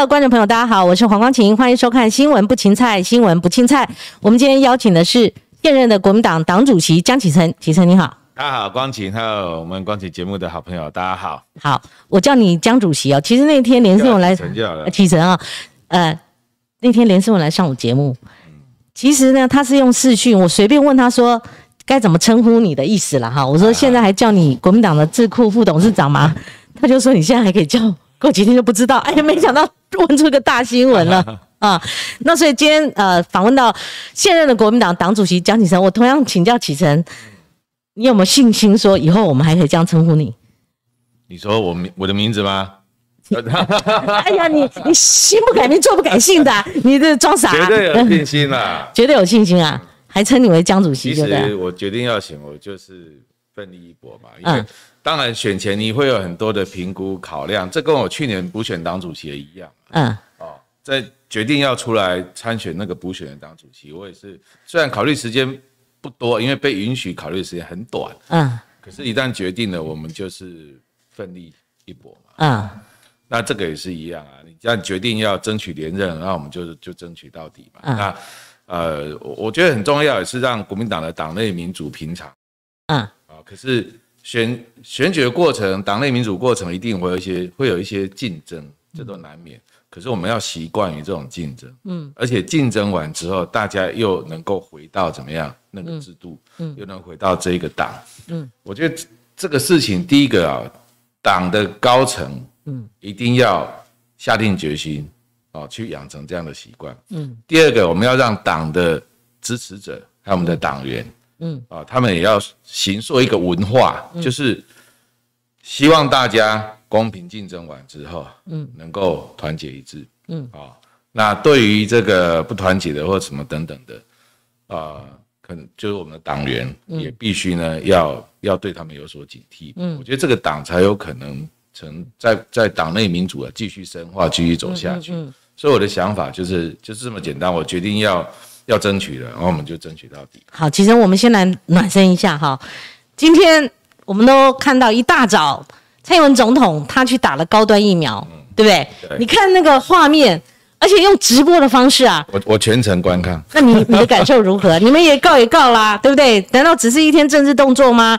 的观众朋友，大家好，我是黄光琴，欢迎收看《新闻不芹菜》，新闻不青菜。我们今天邀请的是现任的国民党党主席江启臣，启臣你好。大家好，光晴还有我们光晴节目的好朋友，大家好。好，我叫你江主席哦。其实那天连胜文来。启臣啊，呃，那天连胜文来上我节目，其实呢，他是用视讯，我随便问他说该怎么称呼你的意思了哈。我说现在还叫你国民党的智库副董事长吗？他就说你现在还可以叫。过几天就不知道，哎呀，没想到问出个大新闻了 啊！那所以今天呃，访问到现任的国民党党主席江启臣，我同样请教启臣，你有没有信心说以后我们还可以这样称呼你？你说我名我的名字吗？哎呀，你你心不改名，坐不改姓的，你这装傻？绝对有信心啦！绝对有信心啊！还称你为江主席，其实我决定要选，我就是奋力一搏嘛，因为。当然，选前你会有很多的评估考量，这跟我去年补选党主席也一样。嗯，哦，在决定要出来参选那个补选的党主席，我也是虽然考虑时间不多，因为被允许考虑的时间很短。嗯，可是，一旦决定了，我们就是奋力一搏嘛。嗯，那这个也是一样啊，你既然决定要争取连任，那我们就就争取到底嘛。那呃，我觉得很重要，也是让国民党的党内民主平常。嗯，啊，可是。选选举的过程，党内民主过程一定会有一些会有一些竞争，这都难免。可是我们要习惯于这种竞争，嗯，而且竞争完之后，大家又能够回到怎么样那个制度，嗯，又能回到这一个党，嗯，我觉得这个事情，第一个啊，党的高层，嗯，一定要下定决心，哦，去养成这样的习惯，嗯。第二个，我们要让党的支持者还有我们的党员。嗯啊，他们也要形塑一个文化，就是希望大家公平竞争完之后，嗯，能够团结一致，嗯。啊，那对于这个不团结的或什么等等的，啊，可能就是我们的党员也必须呢，要要对他们有所警惕。嗯，我觉得这个党才有可能成在在党内民主啊继续深化，继续走下去。所以我的想法就是就是这么简单，我决定要。要争取的，然后我们就争取到底。好，其实我们先来暖身一下哈。今天我们都看到一大早，蔡英文总统他去打了高端疫苗，对不对？你看那个画面，而且用直播的方式啊。我我全程观看。那你你的感受如何？你们也告也告啦，对不对？难道只是一天政治动作吗？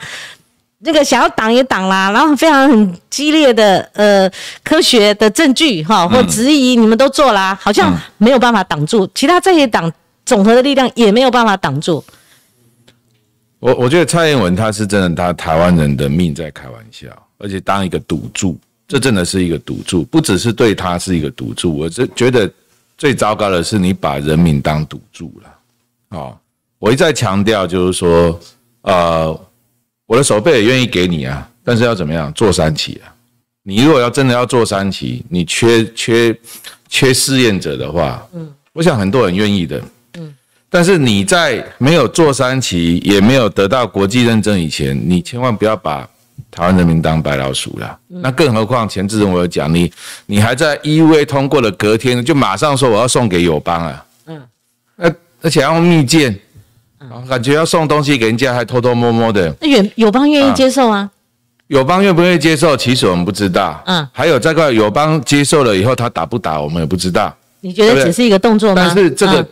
那个想要挡也挡啦，然后非常很激烈的呃科学的证据哈或质疑，你们都做啦，好像没有办法挡住其他这些党。总和的力量也没有办法挡住。我我觉得蔡英文他是真的，他台湾人的命在开玩笑，而且当一个赌注，这真的是一个赌注，不只是对他是一个赌注。我这觉得最糟糕的是你把人民当赌注了。哦，我一再强调就是说，呃，我的手背也愿意给你啊，但是要怎么样做三期啊？你如果要真的要做三期，你缺缺缺试验者的话，嗯，我想很多人愿意的。但是你在没有做三期，也没有得到国际认证以前，你千万不要把台湾人民当白老鼠了。那更何况前志仁我有讲，你你还在 EUA 通过了隔天就马上说我要送给友邦啊，嗯，而而且要用密件，感觉要送东西给人家还偷偷摸摸的。那友友邦愿意接受啊？友邦愿不愿意接受？其实我们不知道。嗯，还有这个友邦接受了以后，他打不打我们也不知道。你觉得只是一个动作吗？但是这个。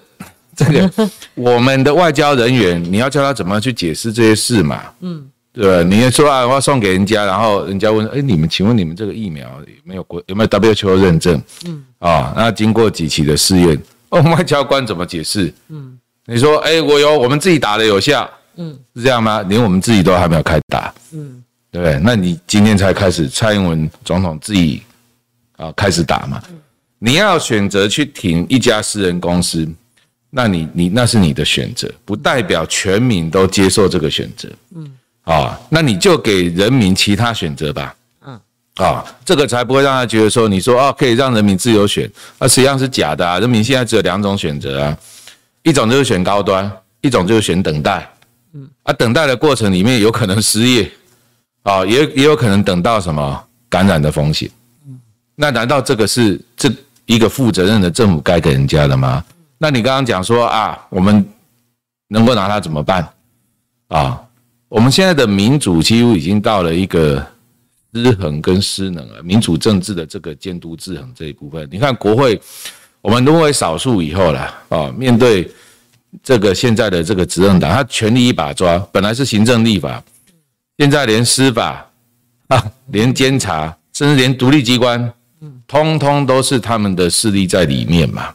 这个我们的外交人员，你要教他怎么去解释这些事嘛？嗯，对吧？你说啊，我要送给人家，然后人家问，哎，你们请问你们这个疫苗有没有国有没有 WHO 认证？嗯，啊，那经过几期的试验，哦，外交官怎么解释？嗯，你说，哎，我有我们自己打的有效，嗯，是这样吗？连我们自己都还没有开打，嗯，对？那你今天才开始，蔡英文总统自己啊开始打嘛？你要选择去停一家私人公司。那你你那是你的选择，不代表全民都接受这个选择。嗯，啊，那你就给人民其他选择吧。嗯，啊，这个才不会让他觉得说，你说哦可以让人民自由选，那实际上是假的啊。人民现在只有两种选择啊，一种就是选高端，一种就是选等待。嗯，啊，等待的过程里面有可能失业，啊，也也有可能等到什么感染的风险。嗯，那难道这个是这一个负责任的政府该给人家的吗？那你刚刚讲说啊，我们能够拿它怎么办？啊，我们现在的民主几乎已经到了一个失衡跟失能了。民主政治的这个监督制衡这一部分，你看国会，我们沦为少数以后了啊，面对这个现在的这个执政党，他权力一把抓，本来是行政立法，现在连司法啊，连监察，甚至连独立机关，通通都是他们的势力在里面嘛。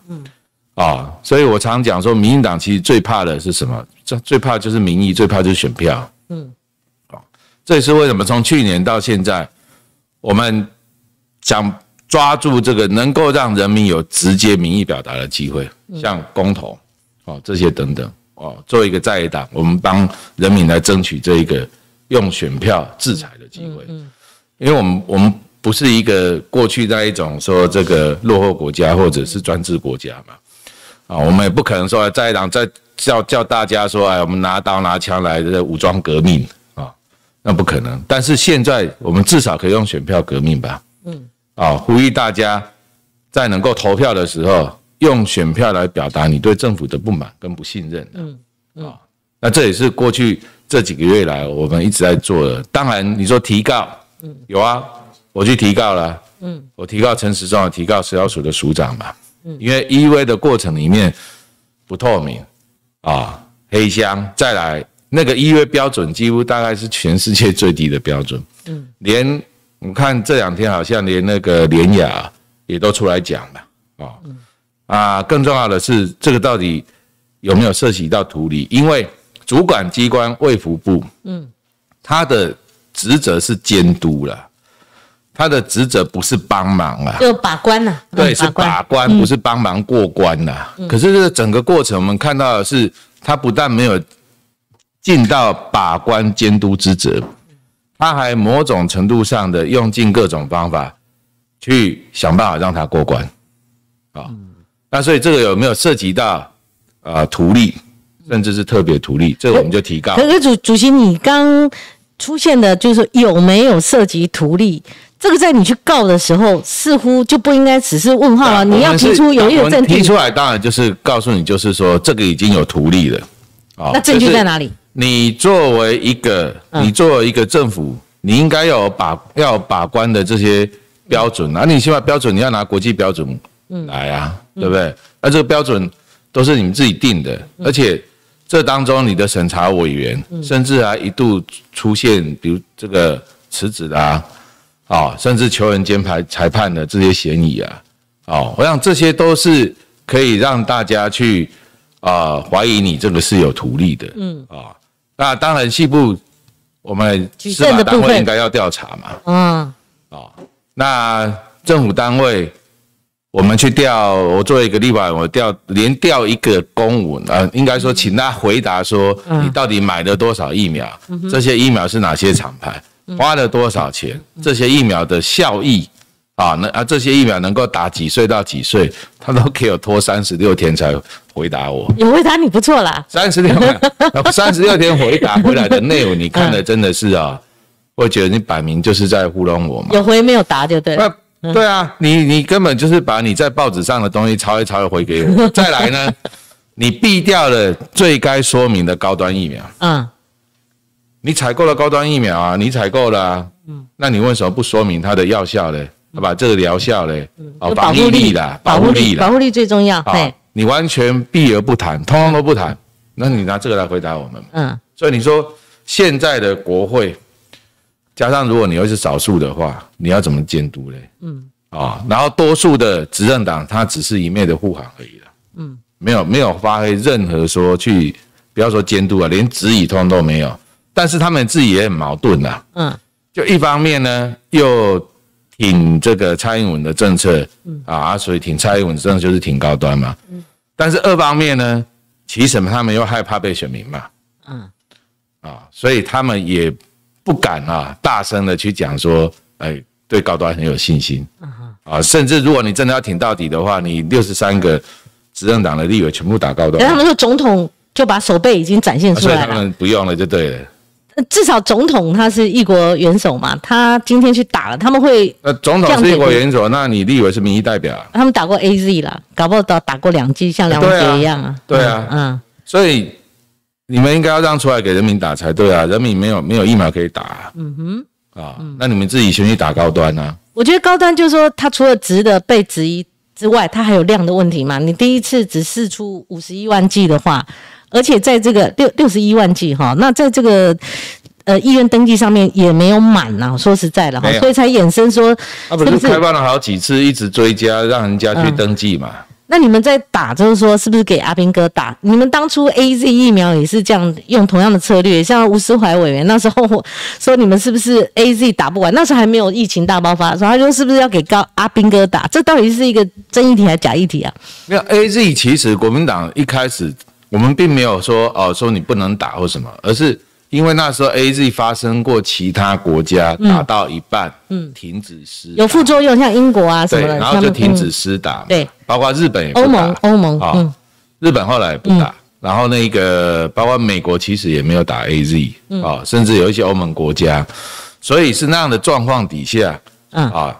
啊，所以我常讲说，民进党其实最怕的是什么？这最怕就是民意，最怕就是选票。嗯，啊，这也是为什么从去年到现在，我们想抓住这个能够让人民有直接民意表达的机会，像公投，哦，这些等等，哦，作为一个在野党，我们帮人民来争取这一个用选票制裁的机会。嗯，因为我们我们不是一个过去那一种说这个落后国家或者是专制国家嘛。啊，我们也不可能说在党在叫叫大家说，哎，我们拿刀拿枪来的武装革命啊，那不可能。但是现在我们至少可以用选票革命吧？嗯，啊，呼吁大家在能够投票的时候，用选票来表达你对政府的不满跟不信任。嗯嗯，啊，那这也是过去这几个月来我们一直在做的。当然，你说提告，嗯，有啊，我去提告了，嗯，我提告陈时中，提告食药署的署长嘛。因为 EV 的过程里面不透明啊，黑箱，再来那个 EV 标准几乎大概是全世界最低的标准。嗯，连我看这两天好像连那个联雅也都出来讲了啊。啊，更重要的是这个到底有没有涉及到图里？因为主管机关卫福部，嗯，他的职责是监督了。他的职责不是帮忙啊，就把关呐。对，是把关，不是帮忙过关呐。可是这整个过程，我们看到的是，他不但没有尽到把关监督之责，他还某种程度上的用尽各种方法去想办法让他过关。啊，那所以这个有没有涉及到啊图利，甚至是特别图利？这个我们就提高。可是主主席，你刚出现的就是有没有涉及图利？这个在你去告的时候，似乎就不应该只是问号了。你要提出有一个证据。提出来，当然就是告诉你，就是说这个已经有图利了。啊，那证据在哪里？你作为一个，你作为一个政府，你应该有把要把关的这些标准啊。你起码标准你要拿国际标准来啊，对不对？那这个标准都是你们自己定的，而且这当中你的审查委员甚至还一度出现，比如这个辞职的啊。啊，甚至球员兼裁裁判的这些嫌疑啊，哦，我想这些都是可以让大家去啊怀疑你这个是有图利的，嗯，啊，那当然细部我们司法单位应该要调查嘛，嗯，啊，那政府单位我们去调，我作为一个立法，我调连调一个公文啊，应该说请他回答说你到底买了多少疫苗，这些疫苗是哪些厂牌？花了多少钱？这些疫苗的效益啊，那啊这些疫苗能够打几岁到几岁？他都可以拖三十六天才回答我。有回答你不错啦，三十六天，三十六天回答回来的内容，你看的真的是啊，我觉得你摆明就是在糊弄我嘛。有回没有答就对。那对啊，你你根本就是把你在报纸上的东西抄一抄回给我。再来呢，你避掉了最该说明的高端疫苗。嗯。你采购了高端疫苗啊，你采购了，嗯，那你为什么不说明它的药效呢？好吧，这个疗效嘞，哦，保护力的，保护力，保护力最重要。对，你完全避而不谈，通通都不谈，那你拿这个来回答我们？嗯，所以你说现在的国会，加上如果你又是少数的话，你要怎么监督嘞？嗯，啊，然后多数的执政党，他只是一面的护航而已了。嗯，没有没有发挥任何说去，不要说监督啊，连指引通都没有。但是他们自己也很矛盾呐，嗯，就一方面呢，又挺这个蔡英文的政策，嗯。啊，所以挺蔡英文政策就是挺高端嘛，嗯，但是二方面呢，其实他们又害怕被选民嘛，嗯，啊，所以他们也不敢啊，大声的去讲说，哎，对高端很有信心，啊，甚至如果你真的要挺到底的话，你六十三个执政党的立委全部打高端，他们说总统就把手背已经展现出来了，他们不用了就对了。至少总统他是一国元首嘛，他今天去打了，他们会呃，总统是一国元首，那你立委是民意代表，他们打过 A Z 了，搞不好打打过两剂，像梁文杰一样啊，对啊，嗯，所以你们应该要让出来给人民打才对啊，人民没有没有疫苗可以打，嗯哼，啊，那你们自己先去打高端啊。我觉得高端就是说，它除了值得被质疑之外，它还有量的问题嘛。你第一次只试出五十一万剂的话，而且在这个六六十一万剂哈，那在这个呃医院登记上面也没有满呐。说实在的哈，所以才衍生说，啊不是开放了好几次，一直追加，让人家去登记嘛。那你们在打，就是说，是不是给阿兵哥打？你们当初 A Z 疫苗也是这样用同样的策略，像吴思怀委员那时候说，你们是不是 A Z 打不完？那时候还没有疫情大爆发，说他说是不是要给高阿兵哥打？这到底是一个真议题还是假议题啊？没有 A Z，其实国民党一开始我们并没有说哦，说你不能打或什么，而是。因为那时候 A Z 发生过其他国家打到一半，嗯，停止施有副作用，像英国啊什么的，然后就停止施打，对，包括日本也欧盟，欧盟啊，日本后来也不打，然后那个包括美国其实也没有打 A Z 啊，甚至有一些欧盟国家，所以是那样的状况底下，嗯。啊，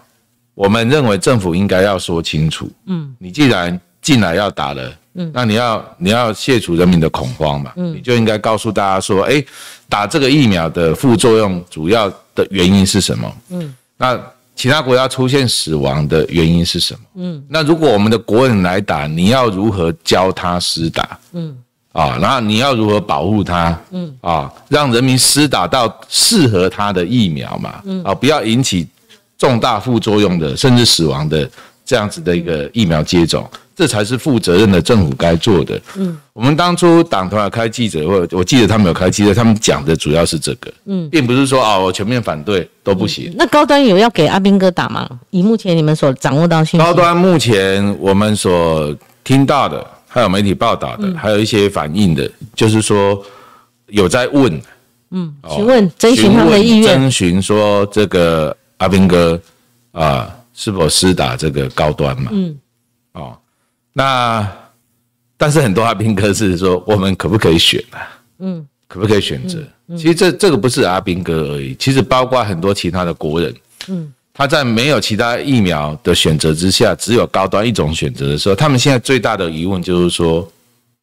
我们认为政府应该要说清楚，嗯，你既然进来要打了。嗯，那你要你要卸除人民的恐慌嘛？嗯，你就应该告诉大家说，哎，打这个疫苗的副作用主要的原因是什么？嗯，那其他国家出现死亡的原因是什么？嗯，那如果我们的国人来打，你要如何教他施打？嗯，啊，然后你要如何保护他？嗯，啊，让人民施打到适合他的疫苗嘛？嗯，啊，不要引起重大副作用的，甚至死亡的这样子的一个疫苗接种。这才是负责任的政府该做的。嗯，我们当初党团开记者会，我记得他们有开记者，他们讲的主要是这个。嗯，并不是说啊，我全面反对都不行。那高端有要给阿兵哥打吗？以目前你们所掌握到信息，高端目前我们所听到的，还有媒体报道的，还有一些反映的，就是说有在问。嗯，请问征询他们的意愿，征询说这个阿兵哥啊，是否施打这个高端嘛？嗯，哦。那，但是很多阿兵哥是说，我们可不可以选啊？嗯，可不可以选择？其实这这个不是阿兵哥而已，其实包括很多其他的国人。嗯，他在没有其他疫苗的选择之下，只有高端一种选择的时候，他们现在最大的疑问就是说，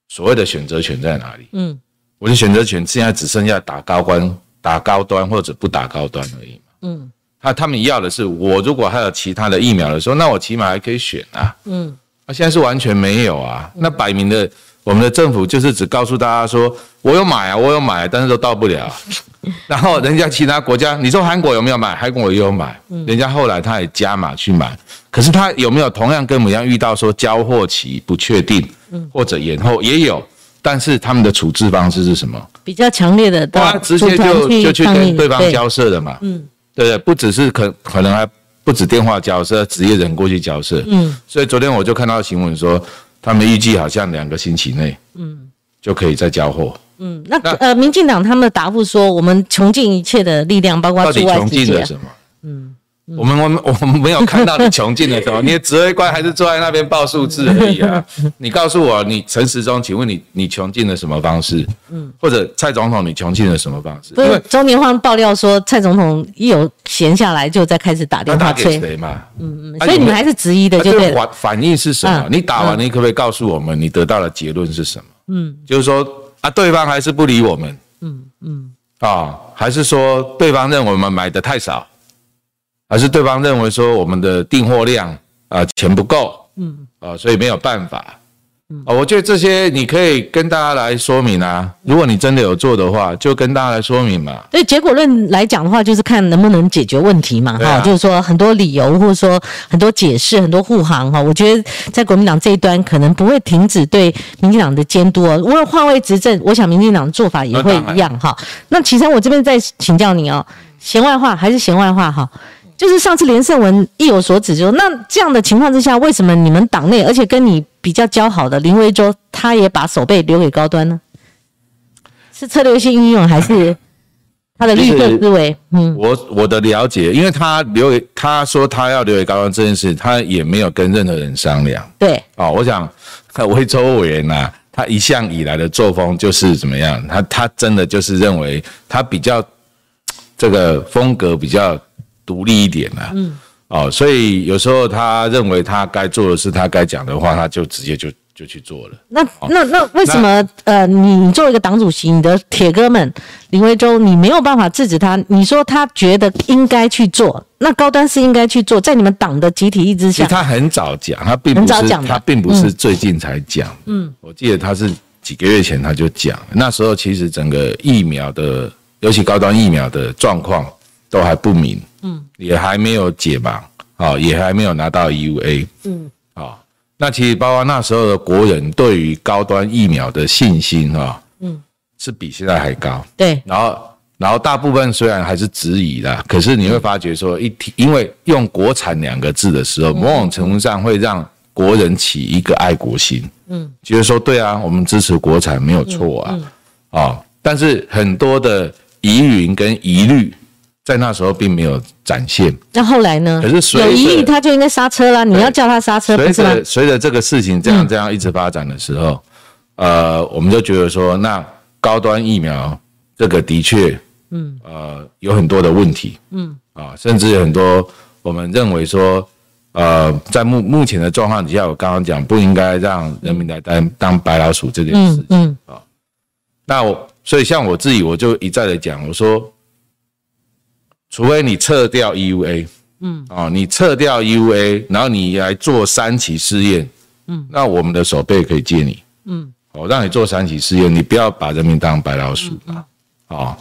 所谓的选择权在哪里？嗯，我的选择权现在只剩下打高端、打高端或者不打高端而已嘛。嗯，他他们要的是，我如果还有其他的疫苗的时候，那我起码还可以选啊。嗯。那现在是完全没有啊！那摆明的，我们的政府就是只告诉大家说，我有买啊，我有买，但是都到不了。然后人家其他国家，你说韩国有没有买？韩国也有买，人家后来他也加码去买。可是他有没有同样跟我们一样遇到说交货期不确定，或者延后也有，但是他们的处置方式是什么？比较强烈的，他直接就就去跟对方交涉的嘛。嗯，对对，不只是可可能还。不止电话交涉，职业人过去交涉。嗯，所以昨天我就看到新闻说，他们预计好像两个星期内，嗯，就可以再交货。嗯，那呃，民进党他们的答复说，我们穷尽一切的力量，包括到底穷尽了什么？嗯。我们我们我们没有看到你穷尽了什么，你的指挥官还是坐在那边报数字而已啊！你告诉我，你陈时中，请问你你穷尽了什么方式？嗯，或者蔡总统，你穷尽了什么方式？因为周年焕爆料说，蔡总统一有闲下来就在开始打电话催谁嘛？嗯嗯，所以你们还是质疑的，就对。反反应是什么？你打完，你可不可以告诉我们，你得到的结论是什么？嗯，就是说啊，对方还是不理我们。嗯嗯，啊，还是说对方认为我们买的太少？还是对方认为说我们的订货量啊钱不够，嗯啊，所以没有办法，啊，我觉得这些你可以跟大家来说明啊。如果你真的有做的话，就跟大家来说明嘛。对结果论来讲的话，就是看能不能解决问题嘛，哈，就是说很多理由或者说很多解释、很多护航哈。我觉得在国民党这一端可能不会停止对民进党的监督哦。无论换位执政，我想民进党的做法也会一样哈。那其实我这边再请教你哦，闲外话还是闲外话哈。就是上次连胜文意有所指，就说那这样的情况之下，为什么你们党内而且跟你比较交好的林维洲，他也把手背留给高端呢？是策略性运用还是他的绿色思维？嗯，我我的了解，因为他留给他说他要留给高端这件事，他也没有跟任何人商量。对，哦，我想维州委员呐，他一向以来的作风就是怎么样？他他真的就是认为他比较这个风格比较。独立一点啊，嗯，哦，所以有时候他认为他该做的是他该讲的话，他就直接就就去做了。那那那为什么呃，你作为一个党主席，你的铁哥们林维洲，你没有办法制止他？你说他觉得应该去做，那高端是应该去做，在你们党的集体意志下，他很早讲，他并不是他并不是最近才讲。嗯，我记得他是几个月前他就讲，那时候其实整个疫苗的，尤其高端疫苗的状况都还不明，嗯，也还没有解盲，啊，也还没有拿到 EUA，嗯，啊。那其实包括那时候的国人对于高端疫苗的信心啊，嗯，是比现在还高。对，然后然后大部分虽然还是质疑的，可是你会发觉说，一提因为用国产两个字的时候，某种程度上会让国人起一个爱国心，嗯，觉得说对啊，我们支持国产没有错啊，啊，但是很多的疑云跟疑虑。在那时候并没有展现，那后来呢？可是有疑义，他就应该刹车啦。你要叫他刹车，随着随着这个事情这样这样一直发展的时候，呃，我们就觉得说，那高端疫苗这个的确，嗯，呃，有很多的问题，嗯，啊，甚至很多我们认为说，呃，在目目前的状况底下，我刚刚讲不应该让人民来当当白老鼠这件事情，嗯，啊，那我所以像我自己，我就一再的讲，我说。除非你撤掉 EUA，嗯，哦，你撤掉 EUA，然后你来做三期试验，嗯，那我们的手背可以借你，嗯，我让你做三期试验，你不要把人民当白老鼠啊，啊，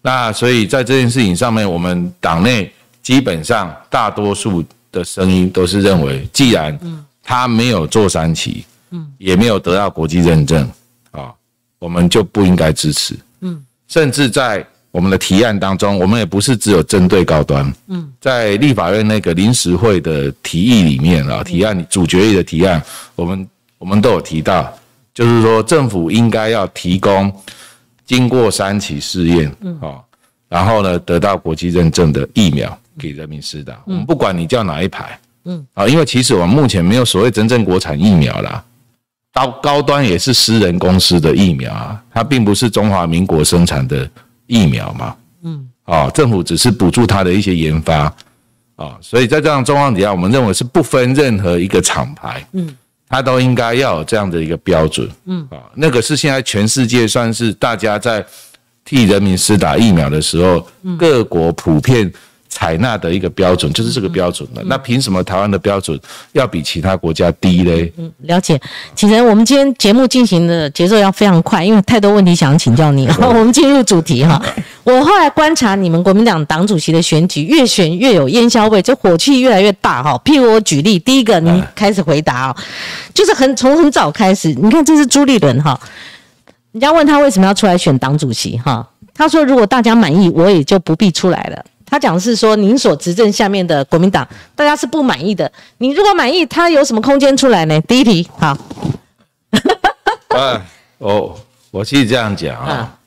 那所以在这件事情上面，我们党内基本上大多数的声音都是认为，既然他没有做三期，嗯，也没有得到国际认证，啊，我们就不应该支持，嗯，甚至在。我们的提案当中，我们也不是只有针对高端。嗯，在立法院那个临时会的提议里面啊，提案主决议的提案，我们我们都有提到，就是说政府应该要提供经过三期试验，啊，然后呢得到国际认证的疫苗给人民施打。我们不管你叫哪一排，嗯，啊，因为其实我们目前没有所谓真正国产疫苗啦，高高端也是私人公司的疫苗啊，它并不是中华民国生产的。疫苗嘛，嗯，啊，政府只是补助它的一些研发，啊，所以在这样状况底下，我们认为是不分任何一个厂牌，嗯，它都应该要有这样的一个标准，嗯，啊，那个是现在全世界算是大家在替人民施打疫苗的时候，各国普遍。采纳的一个标准就是这个标准了，那凭什么台湾的标准要比其他国家低嘞？嗯，了解。其实我们今天节目进行的节奏要非常快，因为太多问题想请教你。我们进入主题哈。我后来观察你们国民党党主席的选举，越选越有烟硝味，就火气越来越大哈。譬如我举例，第一个你开始回答哦，就是很从很早开始，你看这是朱立伦哈，人家问他为什么要出来选党主席哈，他说如果大家满意，我也就不必出来了。他讲的是说，您所执政下面的国民党，大家是不满意的。你如果满意，他有什么空间出来呢？第一题，好。啊，我我其实这样讲啊，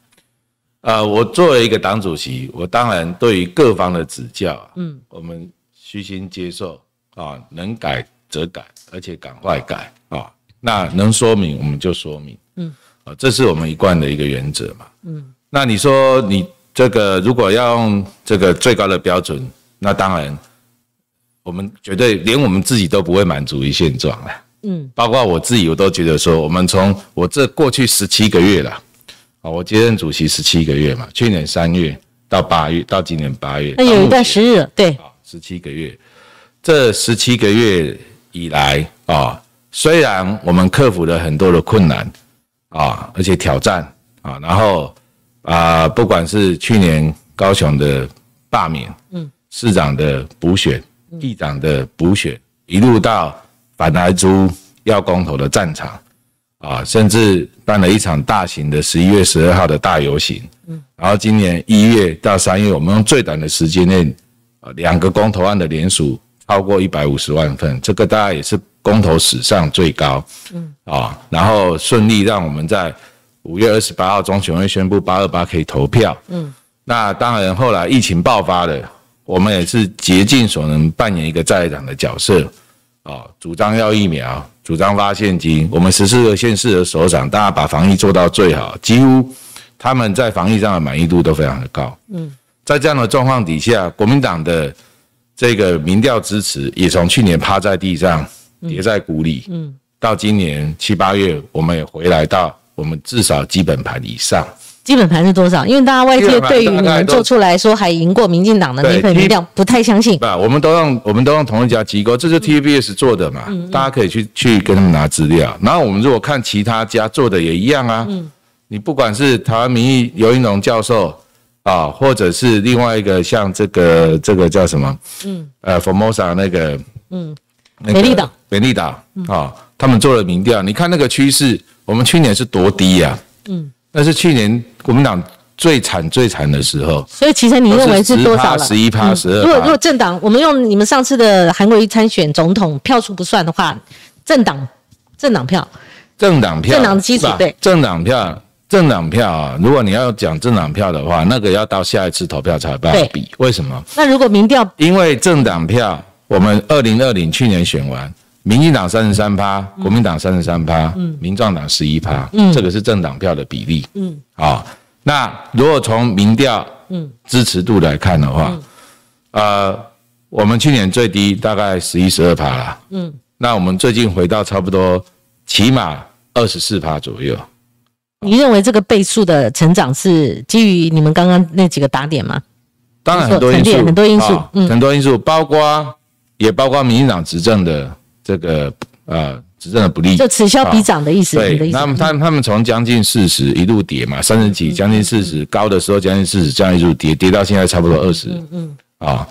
呃，我作为一个党主席，我当然对于各方的指教，嗯，我们虚心接受啊，能改则改，而且赶快改啊。那能说明我们就说明，嗯，啊，这是我们一贯的一个原则嘛，嗯。那你说你。这个如果要用这个最高的标准，那当然，我们绝对连我们自己都不会满足于现状了。嗯，包括我自己，我都觉得说，我们从我这过去十七个月了，啊，我接任主席十七个月嘛，去年三月到八月，到今年八月，那有一段时日，对，十七个月，这十七个月以来啊，虽然我们克服了很多的困难啊，而且挑战啊，然后。啊，不管是去年高雄的罢免，嗯，市长的补选，议长的补选，一路到反来租要公投的战场，啊，甚至办了一场大型的十一月十二号的大游行，嗯，然后今年一月到三月，我们用最短的时间内，啊，两个公投案的联署超过一百五十万份，这个大概也是公投史上最高，嗯，啊，然后顺利让我们在。五月二十八号，中选会宣布八二八可以投票。嗯，那当然，后来疫情爆发了，我们也是竭尽所能扮演一个在场的角色。啊，主张要疫苗，主张发现金。我们十四个县市的首长，大家把防疫做到最好，几乎他们在防疫上的满意度都非常的高。嗯，在这样的状况底下，国民党的这个民调支持也从去年趴在地上跌在谷里。嗯。到今年七八月，我们也回来到我们至少基本盘以上。基本盘是多少？因为大家外界对于你们做出来说还赢过民进党的那份民调不太相信。不，我们都用我们都用同一家机构，这是 TVBS 做的嘛？大家可以去去跟他们拿资料。然后我们如果看其他家做的也一样啊。嗯。你不管是台湾民意尤英龙教授啊，或者是另外一个像这个这个叫什么？嗯。呃，Formosa 那个嗯，美丽岛，美丽岛啊，他们做了民调，你看那个趋势，我们去年是多低呀？嗯。那是去年国民党最惨最惨的时候，所以其实你认为是多少了？十一趴，十二。如果如果政党，我们用你们上次的韩国瑜参选总统票数不算的话，政党政党票，政党票，政党的基础对，政党票，政党票啊！如果你要讲政党票的话，那个要到下一次投票才有办法比。为什么？那如果民调，因为政党票，我们二零二零去年选完。民进党三十三趴，国民党三十三趴，民壮党十一趴，这个是政党票的比例。嗯，啊，那如果从民调嗯支持度来看的话，呃，我们去年最低大概十一十二趴了。嗯，那我们最近回到差不多起码二十四趴左右。你认为这个倍数的成长是基于你们刚刚那几个打点吗？当然很多因素，很多因素，很多因素，包括也包括民进党执政的。这个呃，执政的不利，就此消彼长的意思。对，那么他他们从将近四十一路跌嘛，三十几将近四十，高的时候将近四十，这样一路跌，跌到现在差不多二十。嗯嗯。啊，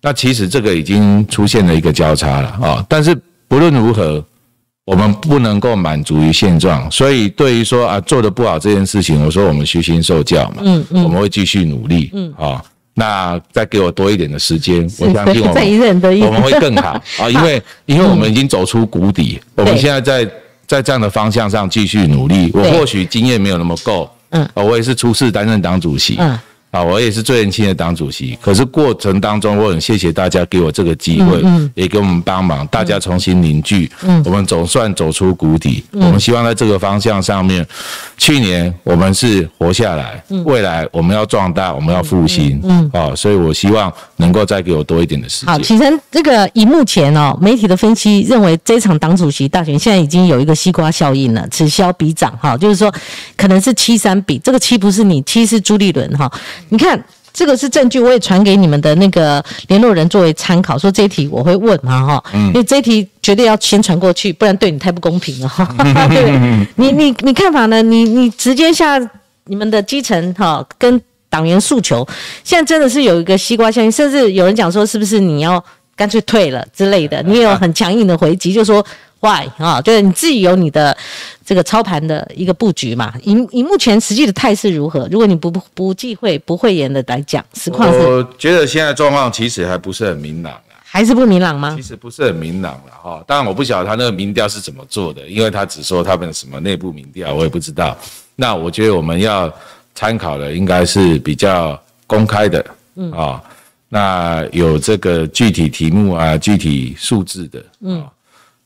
那其实这个已经出现了一个交叉了啊。但是不论如何，我们不能够满足于现状，所以对于说啊做的不好这件事情，我说我们虚心受教嘛。嗯嗯。我们会继续努力。嗯啊。那再给我多一点的时间，我相信我们我们会更好 啊！因为因为我们已经走出谷底，我们现在在在这样的方向上继续努力。我或许经验没有那么够，嗯，我也是初次担任党主席，嗯。啊，我也是最年轻的党主席，可是过程当中，我很谢谢大家给我这个机会，也给我们帮忙，大家重新凝聚，我们总算走出谷底。我们希望在这个方向上面，去年我们是活下来，未来我们要壮大，我们要复兴。嗯，啊，所以我希望能够再给我多一点的时间。好，启程，这个以目前哦媒体的分析认为，这场党主席大选现在已经有一个西瓜效应了，此消彼长哈，就是说可能是七三比，这个七不是你，七是朱立伦哈。你看，这个是证据，我也传给你们的那个联络人作为参考。说这一题我会问嘛，哈，因为这一题绝对要先传过去，不然对你太不公平了，哈。你你你看法呢？你你直接下你们的基层哈，跟党员诉求，现在真的是有一个西瓜效应，甚至有人讲说，是不是你要干脆退了之类的？你也有很强硬的回击，就说。Why 啊？就是你自己有你的这个操盘的一个布局嘛。以以目前实际的态势如何？如果你不不忌讳、不讳言的来讲，实况是？我觉得现在状况其实还不是很明朗啊。还是不明朗吗？其实不是很明朗了哈。当然我不晓得他那个民调是怎么做的，因为他只说他们什么内部民调，我也不知道。那我觉得我们要参考的应该是比较公开的，嗯啊，那有这个具体题目啊、具体数字的，嗯。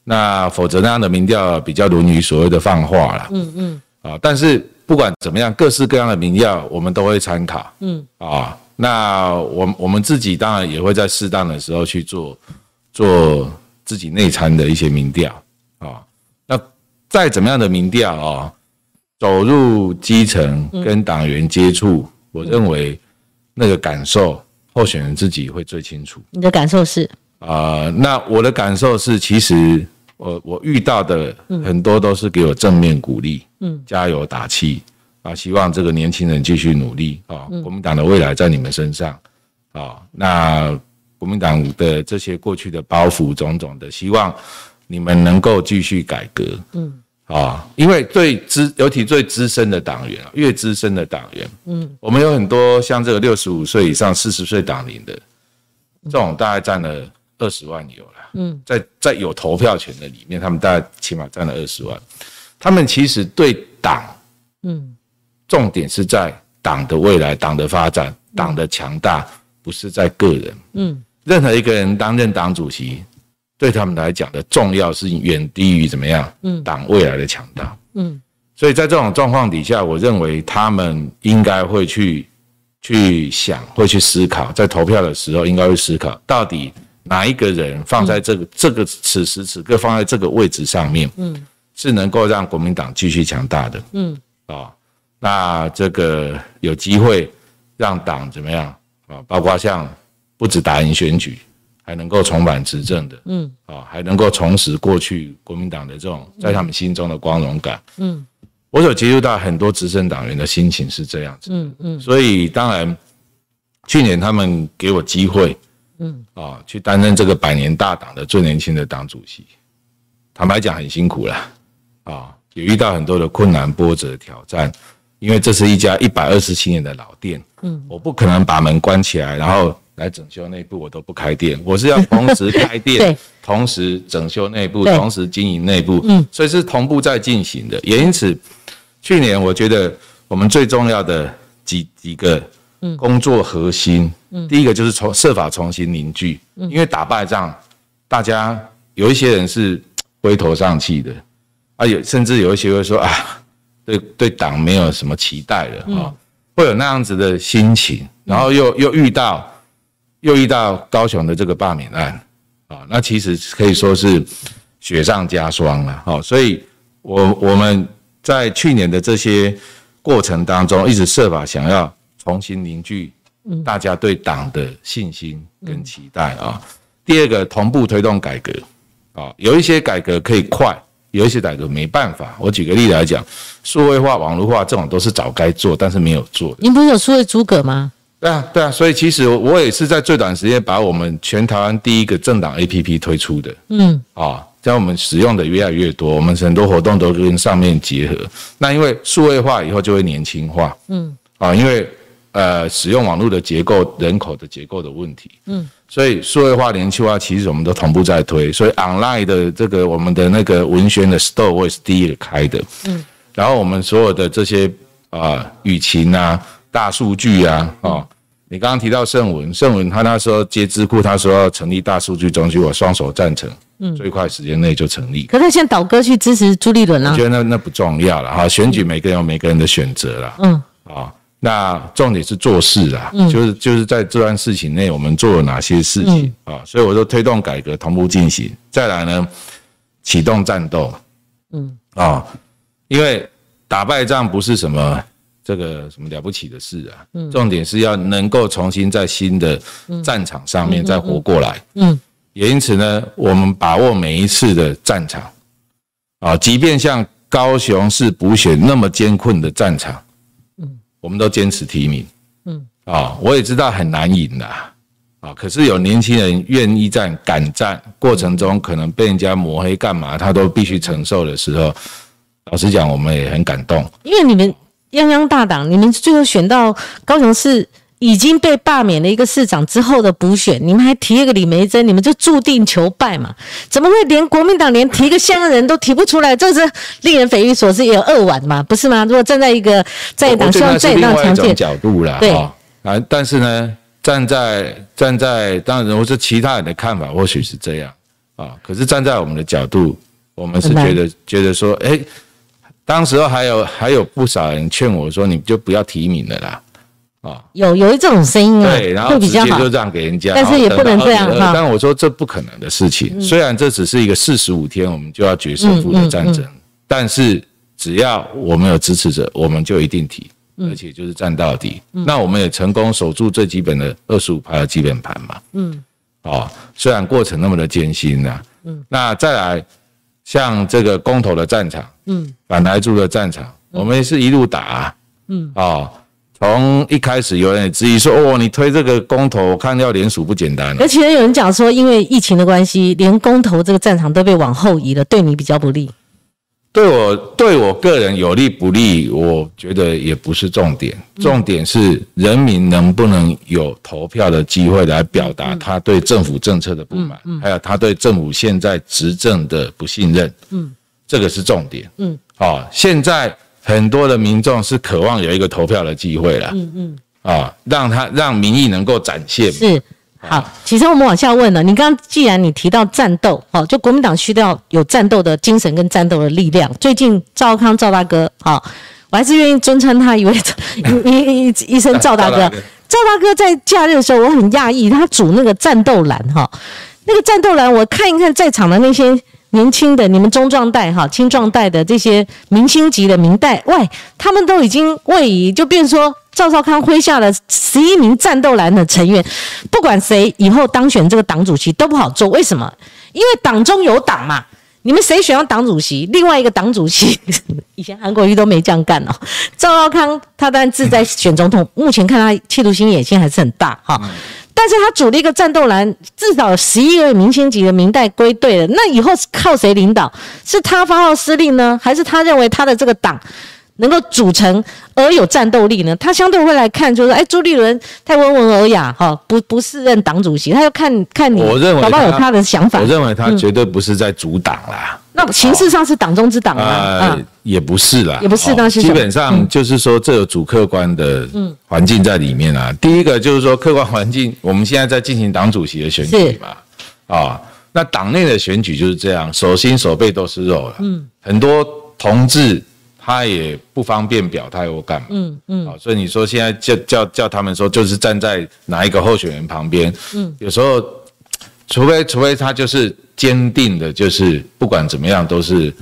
那否则那样的民调比较沦于所谓的放话了。嗯嗯。啊，但是不管怎么样，各式各样的民调我们都会参考。嗯。啊，那我我们自己当然也会在适当的时候去做做自己内参的一些民调。啊，那再怎么样的民调啊，走入基层跟党员接触，我认为那个感受候选人自己会最清楚。你的感受是？啊，那我的感受是，其实。我我遇到的很多都是给我正面鼓励，嗯，加油打气啊，希望这个年轻人继续努力啊，国民党的未来在你们身上啊，那国民党的这些过去的包袱种种的，希望你们能够继续改革，嗯，啊，因为最资尤其最资深的党员，越资深的党员，嗯，我们有很多像这个六十五岁以上、四十岁党龄的，这种大概占了二十万有了。嗯，在在有投票权的里面，他们大概起码占了二十万。他们其实对党，嗯，重点是在党的未来、党的发展、党的强大，不是在个人。嗯，任何一个人担任党主席，对他们来讲的重要是远低于怎么样？嗯，党未来的强大。嗯，所以在这种状况底下，我认为他们应该会去去想，会去思考，在投票的时候应该会思考到底。哪一个人放在这个这个此时此刻放在这个位置上面，嗯，是能够让国民党继续强大的，嗯，啊，那这个有机会让党怎么样啊？包括像不止打赢选举，还能够重返执政的，嗯，啊，还能够重拾过去国民党的这种在他们心中的光荣感，嗯，我所接触到很多执政党员的心情是这样子，嗯嗯，所以当然去年他们给我机会。嗯。啊，去担任这个百年大党的最年轻的党主席，坦白讲很辛苦了啊，也遇到很多的困难波折挑战，因为这是一家一百二十七年的老店，嗯，我不可能把门关起来，然后来整修内部，我都不开店，我是要同时开店，同时整修内部，同时经营内部，嗯，所以是同步在进行的，也因此，去年我觉得我们最重要的几几个。工作核心，第一个就是从设法重新凝聚，因为打败仗，大家有一些人是灰头丧气的，啊，有甚至有一些会说啊，对对党没有什么期待了啊，会有那样子的心情，然后又又遇到又遇到高雄的这个罢免案啊，那其实可以说是雪上加霜了，好，所以我我们在去年的这些过程当中，一直设法想要。重新凝聚大家对党的信心跟期待啊！第二个，同步推动改革啊，有一些改革可以快，有一些改革没办法。我举个例子来讲，数位化、网络化这种都是早该做，但是没有做。您不是有数位诸葛吗？对啊，对啊，所以其实我也是在最短时间把我们全台湾第一个政党 APP 推出的。嗯，啊，将我们使用的越来越多，我们很多活动都跟上面结合。那因为数位化以后就会年轻化。嗯，啊，因为。呃，使用网络的结构、人口的结构的问题，嗯，所以数位化、年轻化，其实我们都同步在推。所以 online 的这个我们的那个文宣的 store，我也是第一个开的，嗯。然后我们所有的这些啊，舆情啊、大数据啊，哦，你刚刚提到盛文，盛文他那时候接智库，他说要成立大数据中心，我双手赞成，嗯，最快时间内就成立。可是现在倒戈去支持朱立伦了，我觉得那那不重要了哈，选举每个人有每个人的选择了，嗯，啊。那重点是做事啊，就是就是在这段事情内，我们做了哪些事情啊？所以我说推动改革同步进行，再来呢，启动战斗，嗯。啊，因为打败仗不是什么这个什么了不起的事啊，重点是要能够重新在新的战场上面再活过来，嗯，也因此呢，我们把握每一次的战场，啊，即便像高雄市补选那么艰困的战场。嗯。我们都坚持提名，嗯。啊，我也知道很难赢的啊，可是有年轻人愿意战、敢战，过程中可能被人家抹黑干嘛，他都必须承受的时候，老实讲，我们也很感动。因为你们泱泱大党，你们最后选到高雄市。已经被罢免了一个市长之后的补选，你们还提一个李梅珍，你们就注定求败嘛？怎么会连国民党连提个乡人都提不出来？这是令人匪夷所思，也有二晚嘛，不是吗？如果站在一个在党希望在党强健角度啦，对啊，但是呢，站在站在当然，我是其他人的看法，或许是这样啊。可是站在我们的角度，我们是觉得觉得说，哎，当时候还有还有不少人劝我说，你就不要提名了啦。啊，有有一这种声音啊，对，然后直接就让给人家，但是也不能这样哈。但我说这不可能的事情，虽然这只是一个四十五天我们就要决胜负的战争，但是只要我们有支持者，我们就一定提，而且就是战到底。那我们也成功守住最基本的二十五排的基本盘嘛。嗯，啊，虽然过程那么的艰辛呐，嗯，那再来像这个公投的战场，嗯，反台柱的战场，我们是一路打，啊嗯，哦。从一开始有人质疑说：“哦，你推这个公投，我看要联署不简单。”而且有人讲说，因为疫情的关系，连公投这个战场都被往后移了，对你比较不利。对我对我个人有利不利，我觉得也不是重点，重点是人民能不能有投票的机会来表达他对政府政策的不满，还有他对政府现在执政的不信任。嗯，这个是重点。嗯，好，现在。很多的民众是渴望有一个投票的机会了，嗯嗯，啊，让他让民意能够展现。是，好，其实我们往下问了，你刚刚既然你提到战斗，好，就国民党需要有战斗的精神跟战斗的力量。最近赵康赵大哥，好，我还是愿意尊称他一位 一一一声赵大哥。赵大哥在假日的时候，我很讶异，他组那个战斗蓝，哈。那个战斗栏，我看一看在场的那些年轻的、你们中壮代哈、青壮代的这些明星级的明代，喂，他们都已经位移，就变说赵少康麾下的十一名战斗栏的成员，不管谁以后当选这个党主席都不好做，为什么？因为党中有党嘛。你们谁选上党主席？另外一个党主席，以前韩国瑜都没这样干哦。赵少康他当然志在选总统，目前看他企图心野心还是很大哈。但是他组了一个战斗栏，至少十一位明星级的明代归队了。那以后是靠谁领导？是他发号施令呢，还是他认为他的这个党？能够组成而有战斗力呢？他相对会来看，就是哎，朱立伦太温文尔雅哈，不不是任党主席，他要看看你，我认为他有他的想法。我认为他绝对不是在阻挡啦。那形式上是党中之党啊，也不是啦，也不是，但是基本上就是说，这有主客观的环境在里面啊。第一个就是说，客观环境，我们现在在进行党主席的选举嘛，啊，那党内的选举就是这样，手心手背都是肉了，嗯，很多同志。他也不方便表态或干嘛，嗯嗯，好，所以你说现在叫叫叫他们说，就是站在哪一个候选人旁边，嗯，有时候，除非除非他就是坚定的，就是不管怎么样都是，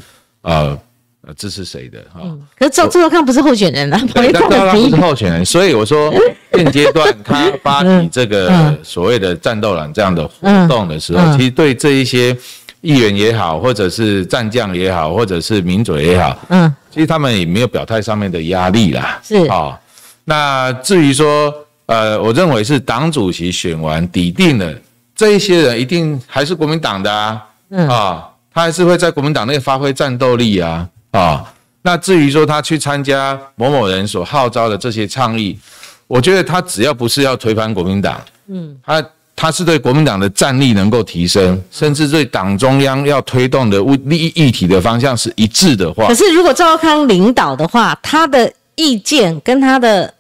呃呃支持谁的哈。可是赵赵少康不是候选人啊，赵少康不是候选人，所以我说现阶段 他发起这个所谓的战斗栏这样的活动的时候，其实对这一些。议员也好，或者是战将也好，或者是民主也好，嗯，其实他们也没有表态上面的压力啦。是啊，那至于说，呃，我认为是党主席选完底定了，这一些人一定还是国民党的啊，啊，他还是会在国民党内发挥战斗力啊，啊，那至于说他去参加某某人所号召的这些倡议，我觉得他只要不是要推翻国民党，嗯，他。他是对国民党的战力能够提升，甚至对党中央要推动的利益议题的方向是一致的话。可是，如果赵康领导的话，他的意见跟他的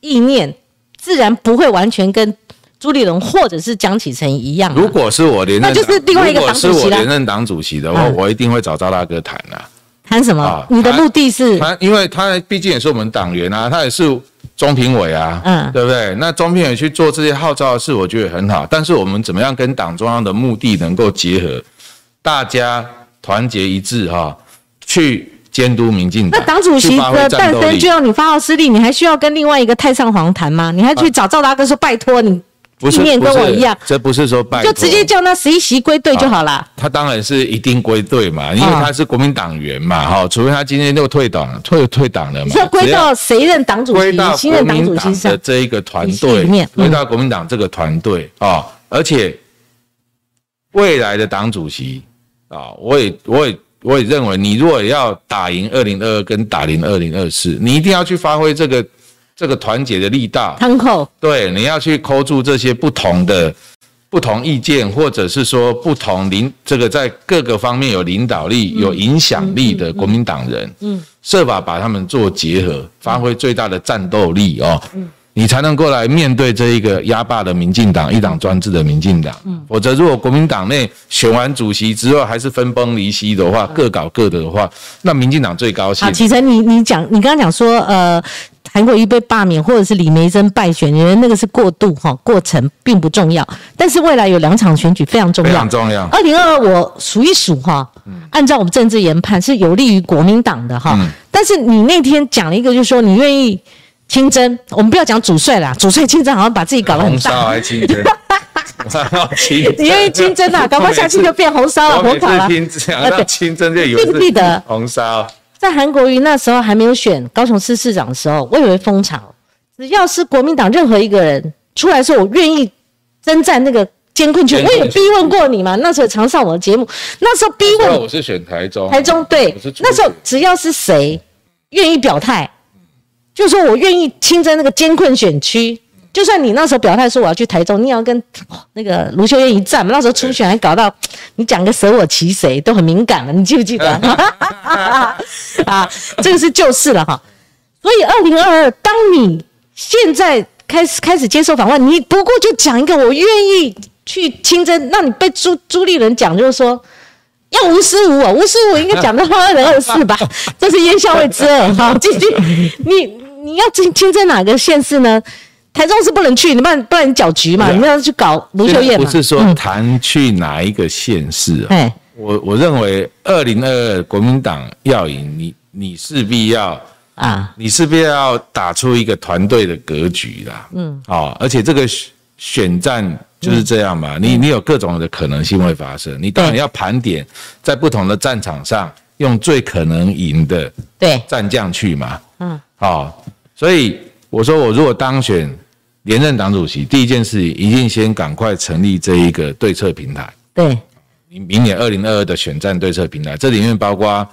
意念，自然不会完全跟朱立伦或者是江启臣一样。如果是我连任，那就是另外一个党主席连任党主席的话，我一定会找赵大哥谈啊。谈什么？你的目的是？他，因为他毕竟也是我们党员啊，他也是中评委啊，嗯，对不对？那中评委去做这些号召的事，我觉得很好。但是我们怎么样跟党中央的目的能够结合？大家团结一致哈，去监督民进党。那党主席的诞生就要你发号施令，你还需要跟另外一个太上皇谈吗？你还去找赵大哥说拜托你？不面跟我一样，这不是说拜，就直接叫那十一席归队就好了。他当然是一定归队嘛，因为他是国民党员嘛，哈，除非他今天又退党，退退党了嘛。要归到谁任党主席？新任党主席的这一个团队，归到国民党这个团队啊，而且未来的党主席啊，我也我也我也认为，你如果要打赢二零二二跟打赢二零二四，你一定要去发挥这个。这个团结的力道，康扣对，你要去扣住这些不同的不同意见，或者是说不同领这个在各个方面有领导力、有影响力的国民党人，嗯，设法把他们做结合，发挥最大的战斗力哦，嗯，你才能够来面对这一个压霸的民进党、一党专制的民进党，嗯，否则如果国民党内选完主席之后还是分崩离析的话，各搞各的的话，那民进党最高兴。好，启程，你你讲，你刚刚讲说，呃。韩国瑜被罢免，或者是李梅珍败选，因为那个是过渡哈，过程并不重要。但是未来有两场选举非常重要，非常重要。二零二二我数一数哈，按照我们政治研判是有利于国民党的哈。但是你那天讲了一个，就是说你愿意清真，我们不要讲主帅啦，主帅清真好像把自己搞得很大。你愿意清蒸啊？搞不好下去就变红烧了，火烤了。清蒸，要清蒸就有记不记得红烧？在韩国瑜那时候还没有选高雄市市长的时候，我以为风潮，只要是国民党任何一个人出来说我愿意征战那个监困区，我也逼问过你嘛。那时候常上我的节目，那时候逼问我是选台中，台中对，那时候只要是谁愿意表态，就说我愿意亲征那个监困选区。就算你那时候表态说我要去台中，你也要跟那个卢秀燕一战嘛。那时候初选还搞到 你讲个舍我其谁都很敏感了，你记不记得？啊，这个是旧事了哈。所以二零二二，当你现在开始开始接受访问，你不过就讲一个我愿意去清真，那你被朱朱立伦讲就是说要无私无我，无私无我应该讲到二零二四吧？这是烟消味之二哈。继续，你你要清清真哪个县市呢？台中是不能去，你不然不然你搅局嘛，你要去搞卢秀燕不是说谈去哪一个县市啊？我我认为二零二二国民党要赢，你你势必要啊，你势必要打出一个团队的格局啦。嗯，好，而且这个选战就是这样嘛，你你有各种的可能性会发生，你当然要盘点在不同的战场上用最可能赢的对。战将去嘛。嗯，好，所以我说我如果当选连任党主席，第一件事一定先赶快成立这一个对策平台。对。明年二零二二的选战对策平台，这里面包括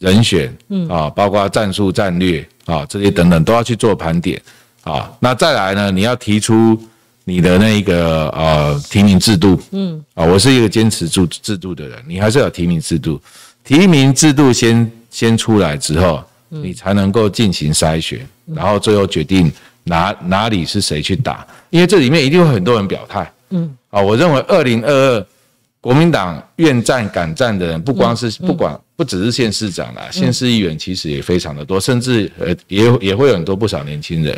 人选，嗯啊，包括战术战略啊，这些等等都要去做盘点啊。那再来呢，你要提出你的那个呃提名制度，嗯啊，我是一个坚持制制度的人，你还是要提名制度。提名制度先先出来之后，你才能够进行筛选，然后最后决定哪哪里是谁去打，因为这里面一定会很多人表态，嗯啊，我认为二零二二。国民党愿战敢战的人，不光是不管不只是县市长啦，县市议员其实也非常的多，甚至呃也也会有很多不少年轻人，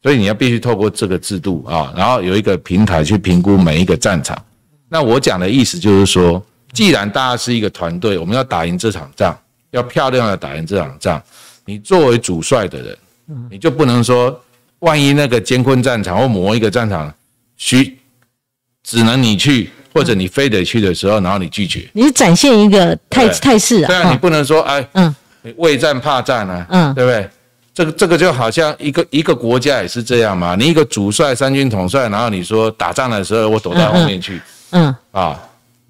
所以你要必须透过这个制度啊，然后有一个平台去评估每一个战场。那我讲的意思就是说，既然大家是一个团队，我们要打赢这场仗，要漂亮的打赢这场仗，你作为主帅的人，你就不能说，万一那个艰困战场或某一个战场需只能你去。或者你非得去的时候，然后你拒绝，你是展现一个态态势啊。对啊，你不能说哎，嗯，畏战怕战啊，嗯，对不对？这个这个就好像一个一个国家也是这样嘛。你一个主帅、三军统帅，然后你说打仗的时候我躲在后面去，嗯啊，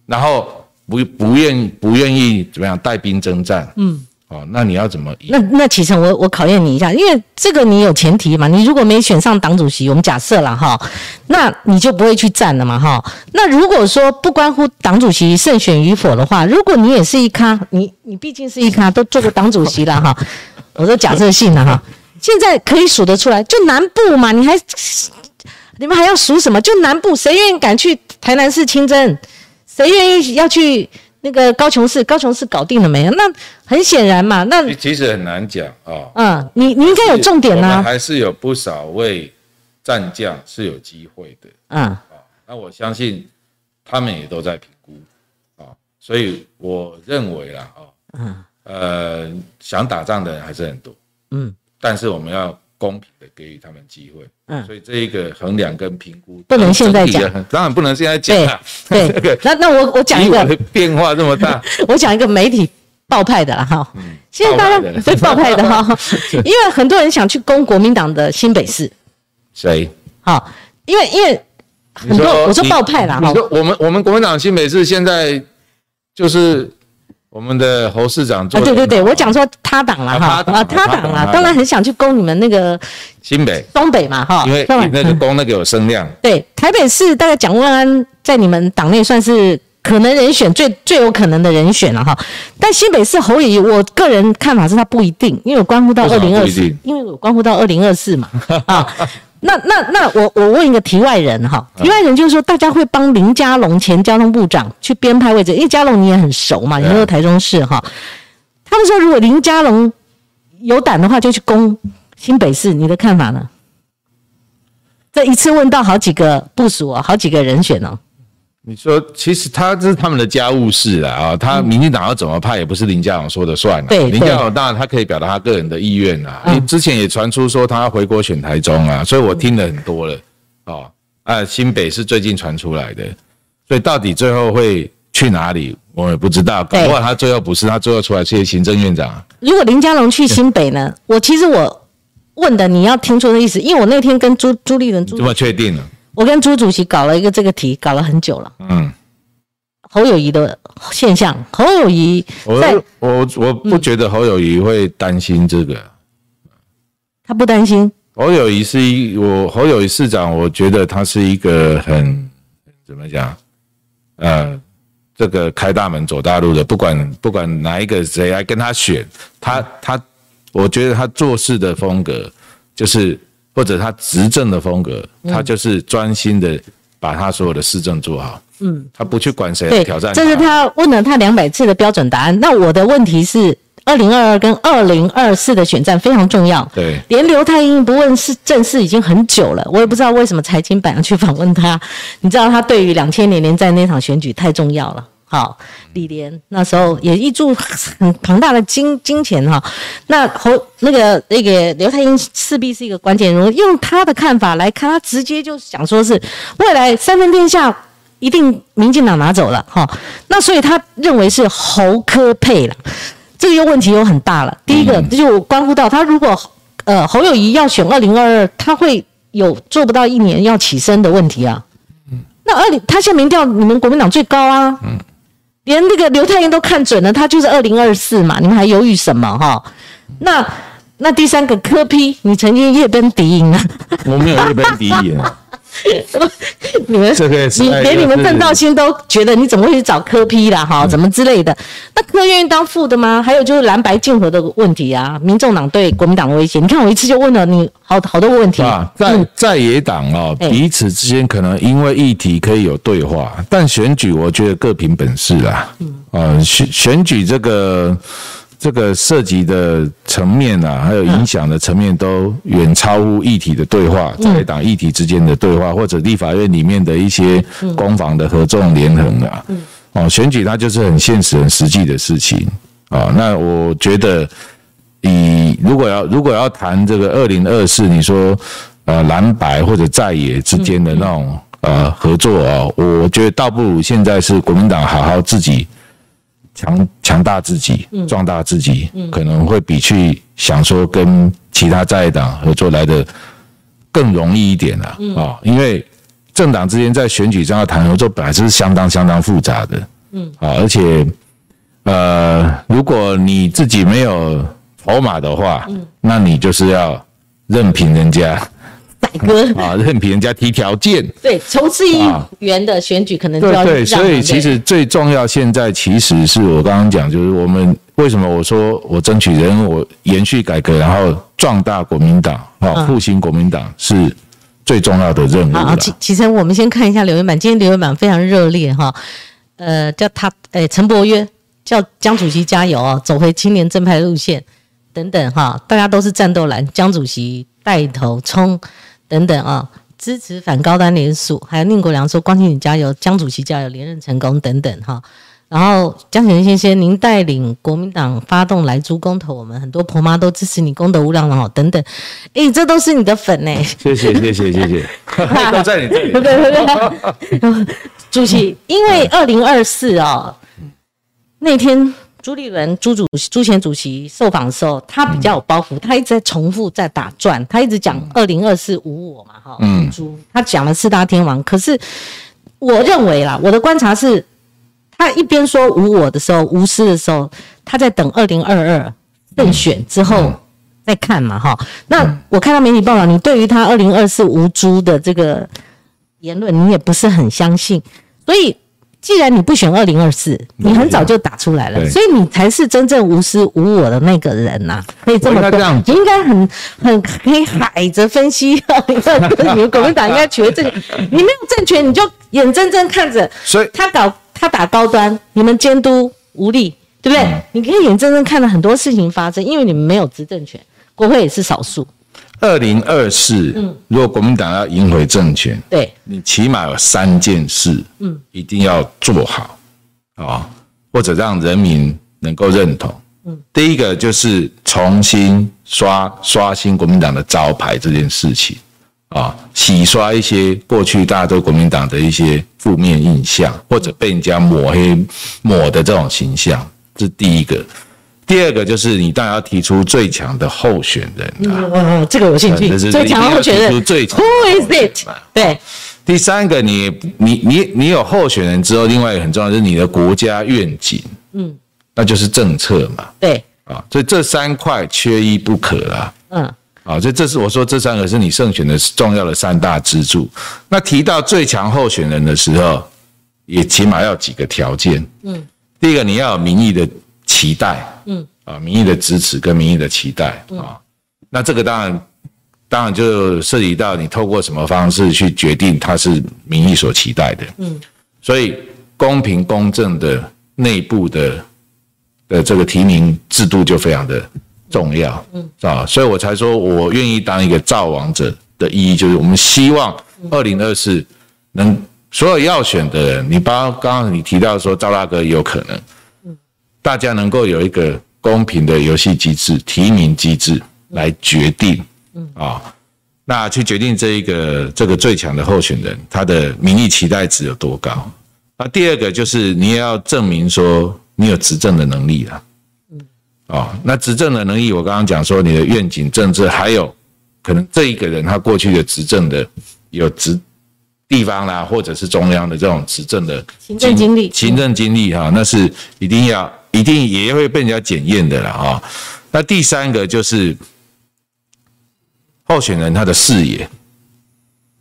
然后不不愿不愿意怎么样带兵征战，嗯。哦，那你要怎么？那那启程，我我考验你一下，因为这个你有前提嘛。你如果没选上党主席，我们假设了哈，那你就不会去战了嘛哈。那如果说不关乎党主席胜选与否的话，如果你也是一咖，你你毕竟是一咖，都做过党主席了哈。我说假设性的哈，现在可以数得出来，就南部嘛，你还你们还要数什么？就南部，谁愿意敢去台南市清真？谁愿意要去？那个高雄市，高雄市搞定了没有？那很显然嘛，那其实很难讲啊。嗯，你你应该有重点呢。还是有不少位战将是有机会的。嗯，啊，那我相信他们也都在评估啊，所以我认为啦，啊，嗯，呃，想打仗的人还是很多。嗯，但是我们要。公平的给予他们机会，嗯，所以这一个衡量跟评估不能现在讲，当然不能现在讲啊。对，对，那那我我讲一个变化这么大，我讲一个媒体爆派的了哈。嗯，现在大家对爆派的哈，因为很多人想去攻国民党的新北市。谁？好，因为因为很多我说爆派啦哈。我们我们国民党新北市现在就是。我们的侯市长做，对对对，我讲说他党了哈，啊他党了，当然很想去攻你们那个新北、东北嘛哈，因为那个攻那个有声量。对，台北市大概蒋万安在你们党内算是可能人选最最有可能的人选了哈，但新北市侯友我个人看法是他不一定，因为关乎到二零二四，因为我关乎到二零二四嘛啊。那那那我我问一个题外人哈，题外人就是说，大家会帮林佳龙前交通部长去编排位置，因为佳龙你也很熟嘛，你说台中市哈，他们说如果林佳龙有胆的话，就去攻新北市，你的看法呢？这一次问到好几个部署哦，好几个人选哦。你说，其实他这是他们的家务事啦啊，他民进党要怎么派也不是林佳龙说的算。对，林佳龙当然他可以表达他个人的意愿啊。你之前也传出说他要回国选台中啊，所以我听了很多了。哦，啊，新北是最近传出来的，所以到底最后会去哪里，我也不知道。搞不好他最后不是，他最后出来是行政院长。如果林佳龙去新北呢？我其实我问的你要听出的意思，因为我那天跟朱朱立伦，这么确定了。我跟朱主席搞了一个这个题，搞了很久了。嗯，侯友谊的现象，侯友谊，我我我不觉得侯友谊会担心这个，他不担心。侯友谊是一我侯友谊市长，我觉得他是一个很怎么讲，呃，这个开大门走大路的，不管不管哪一个谁来跟他选，他他，我觉得他做事的风格就是。或者他执政的风格，他就是专心的把他所有的市政做好。嗯，他不去管谁挑战。这是他问了他两百次的标准答案。那我的问题是，二零二二跟二零二四的选战非常重要。对，连刘太英不问是正事已经很久了，我也不知道为什么财经版要去访问他。你知道他对于两千年连战那场选举太重要了。好，李连那时候也一注很庞大的金金钱哈。那侯那个那个刘太英势必是一个关键人物，用他的看法来看，他直接就想说是未来三分天下。一定民进党拿走了哈，那所以他认为是侯科配了，这个又问题又很大了。第一个就关乎到他如果呃侯友谊要选二零二二，他会有做不到一年要起身的问题啊。那二零他现在民调你们国民党最高啊，连那个刘太英都看准了，他就是二零二四嘛，你们还犹豫什么哈？那那第三个科批，你曾经夜奔敌营啊？我没有夜奔敌营。你们你连你们邓道新都觉得你怎么会去找科批啦？哈，怎么之类的？那科愿意当副的吗？还有就是蓝白竞合的问题啊，民众党对国民党的威胁。你看我一次就问了你好好多问题啊。在在野党啊，彼此之间可能因为议题可以有对话，但选举我觉得各凭本事啦。嗯啊，选选举这个。这个涉及的层面啊，还有影响的层面，都远超乎议题的对话，在党议题之间的对话，或者立法院里面的一些攻防的合纵连横啊。哦，选举它就是很现实、很实际的事情啊。那我觉得，以如果要如果要谈这个二零二四，你说呃蓝白或者在野之间的那种呃合作啊，我觉得倒不如现在是国民党好好自己。强强大自己，壮大自己，可能会比去想说跟其他在党合作来的更容易一点了啊！因为政党之间在选举上要谈合作，本来就是相当相当复杂的，嗯啊，而且呃，如果你自己没有筹码的话，那你就是要任凭人家。宰割 啊，任凭人家提条件。对，从事议员的选举可能就要对，所以其实最重要现在其实是我刚刚讲，就是我们为什么我说我争取人，我延续改革，然后壮大国民党啊，复兴国民党是最重要的任务。好，其其实我们先看一下留言板，今天留言板非常热烈哈。呃，叫他诶，陈伯约叫江主席加油啊，走回青年正派路线等等哈，大家都是战斗蓝，江主席带头冲。等等啊，支持反高端联署，还有宁国良说光庆你加油，江主席加油，连任成功等等哈。然后江显先生，您带领国民党发动来租公投，我们很多婆妈都支持你，功德无量哦。等等，哎，这都是你的粉呢。谢谢谢谢谢谢，都在你这里。对对对，主席，因为二零二四哦，那天。朱立伦朱主朱前主席受访的时候，他比较有包袱，他一直在重复在打转，他一直讲二零二四无我嘛，哈，朱他讲了四大天王，可是我认为啦，我的观察是，他一边说无我的时候，无私的时候，他在等二零二二胜选之后再看嘛，哈。那我看到媒体报道，你对于他二零二四无朱的这个言论，你也不是很相信，所以。既然你不选二零二四，你很早就打出来了，所以你才是真正无私无我的那个人呐，可以这么说。你应该很很可以海着分析，你们国民党应该取回政权，你没有政权，你就眼睁睁看着，所以他搞他打高端，你们监督无力，对不对？你可以眼睁睁看着很多事情发生，因为你们没有执政权，国会也是少数。二零二四，嗯，如果国民党要赢回政权，对，你起码有三件事，嗯，一定要做好，啊，或者让人民能够认同，嗯，第一个就是重新刷刷新国民党的招牌这件事情，啊，洗刷一些过去大家对国民党的一些负面印象，或者被人家抹黑抹的这种形象，这是第一个。第二个就是你当然要提出最强的候选人啊，这个有兴趣。最强候选人，Who is it？对。第三个，你你你你有候选人之后，另外一个很重要就是你的国家愿景，嗯，那就是政策嘛。对。啊，所以这三块缺一不可啊。嗯。啊，所以这是我说这三个是你胜选的重要的三大支柱。那提到最强候选人的时候，也起码要几个条件。嗯。第一个，你要有民意的。期待，嗯。啊，民意的支持跟民意的期待啊，那这个当然，当然就涉及到你透过什么方式去决定它是民意所期待的，嗯，所以公平公正的内部的的这个提名制度就非常的重要，嗯。啊，所以我才说我愿意当一个造王者的意义，就是我们希望二零二四能所有要选的人，你包刚刚你提到说赵大哥有可能，嗯，大家能够有一个公平的游戏机制、提名机制来决定，嗯啊。那去决定这一个这个最强的候选人，他的民意期待值有多高？那第二个就是你也要证明说你有执政的能力了。嗯，哦，那执政的能力，我刚刚讲说你的愿景政治，还有可能这一个人他过去的执政的有执地方啦，或者是中央的这种执政的行政经历，行政经历哈，那是一定要一定也会被人家检验的了啊。那第三个就是。候选人他的视野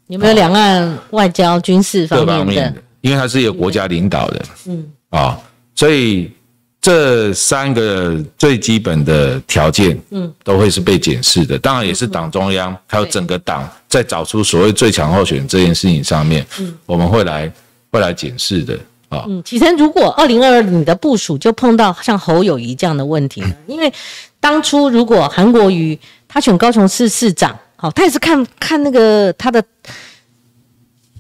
有没有两岸外交、军事方面的？因为他是一个国家领导人，嗯啊，所以这三个最基本的条件，嗯，都会是被检视的。当然，也是党中央还有整个党在找出所谓最强候选人这件事情上面，嗯，我们会来会来检视的啊。嗯，启程，如果二零二二你的部署就碰到像侯友谊这样的问题呢？因为当初如果韩国瑜。他选高雄市市长，好，他也是看看那个他的，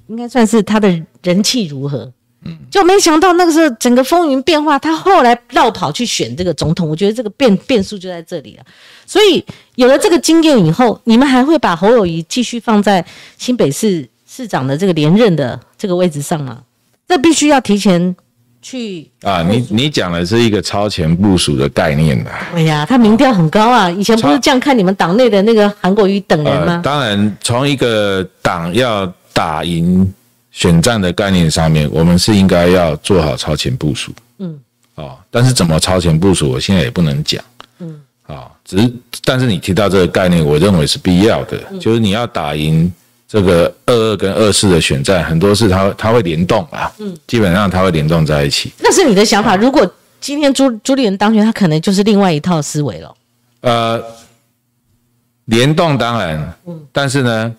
应该算是他的人气如何，嗯，就没想到那个时候整个风云变化，他后来绕跑去选这个总统，我觉得这个变变数就在这里了。所以有了这个经验以后，你们还会把侯友谊继续放在新北市市长的这个连任的这个位置上吗？这必须要提前。去啊！你你讲的是一个超前部署的概念的。哎呀，他民调很高啊！以前不是这样看你们党内的那个韩国瑜等人吗？当然，从一个党要打赢选战的概念上面，我们是应该要做好超前部署。嗯，哦，但是怎么超前部署，我现在也不能讲。嗯，啊，只是但是你提到这个概念，我认为是必要的，就是你要打赢。这个二二跟二四的选战，很多是它它会联动啊，嗯，基本上它会联动在一起。那是你的想法。如果今天朱朱立伦当选，他可能就是另外一套思维了。呃，联动当然，嗯，但是呢，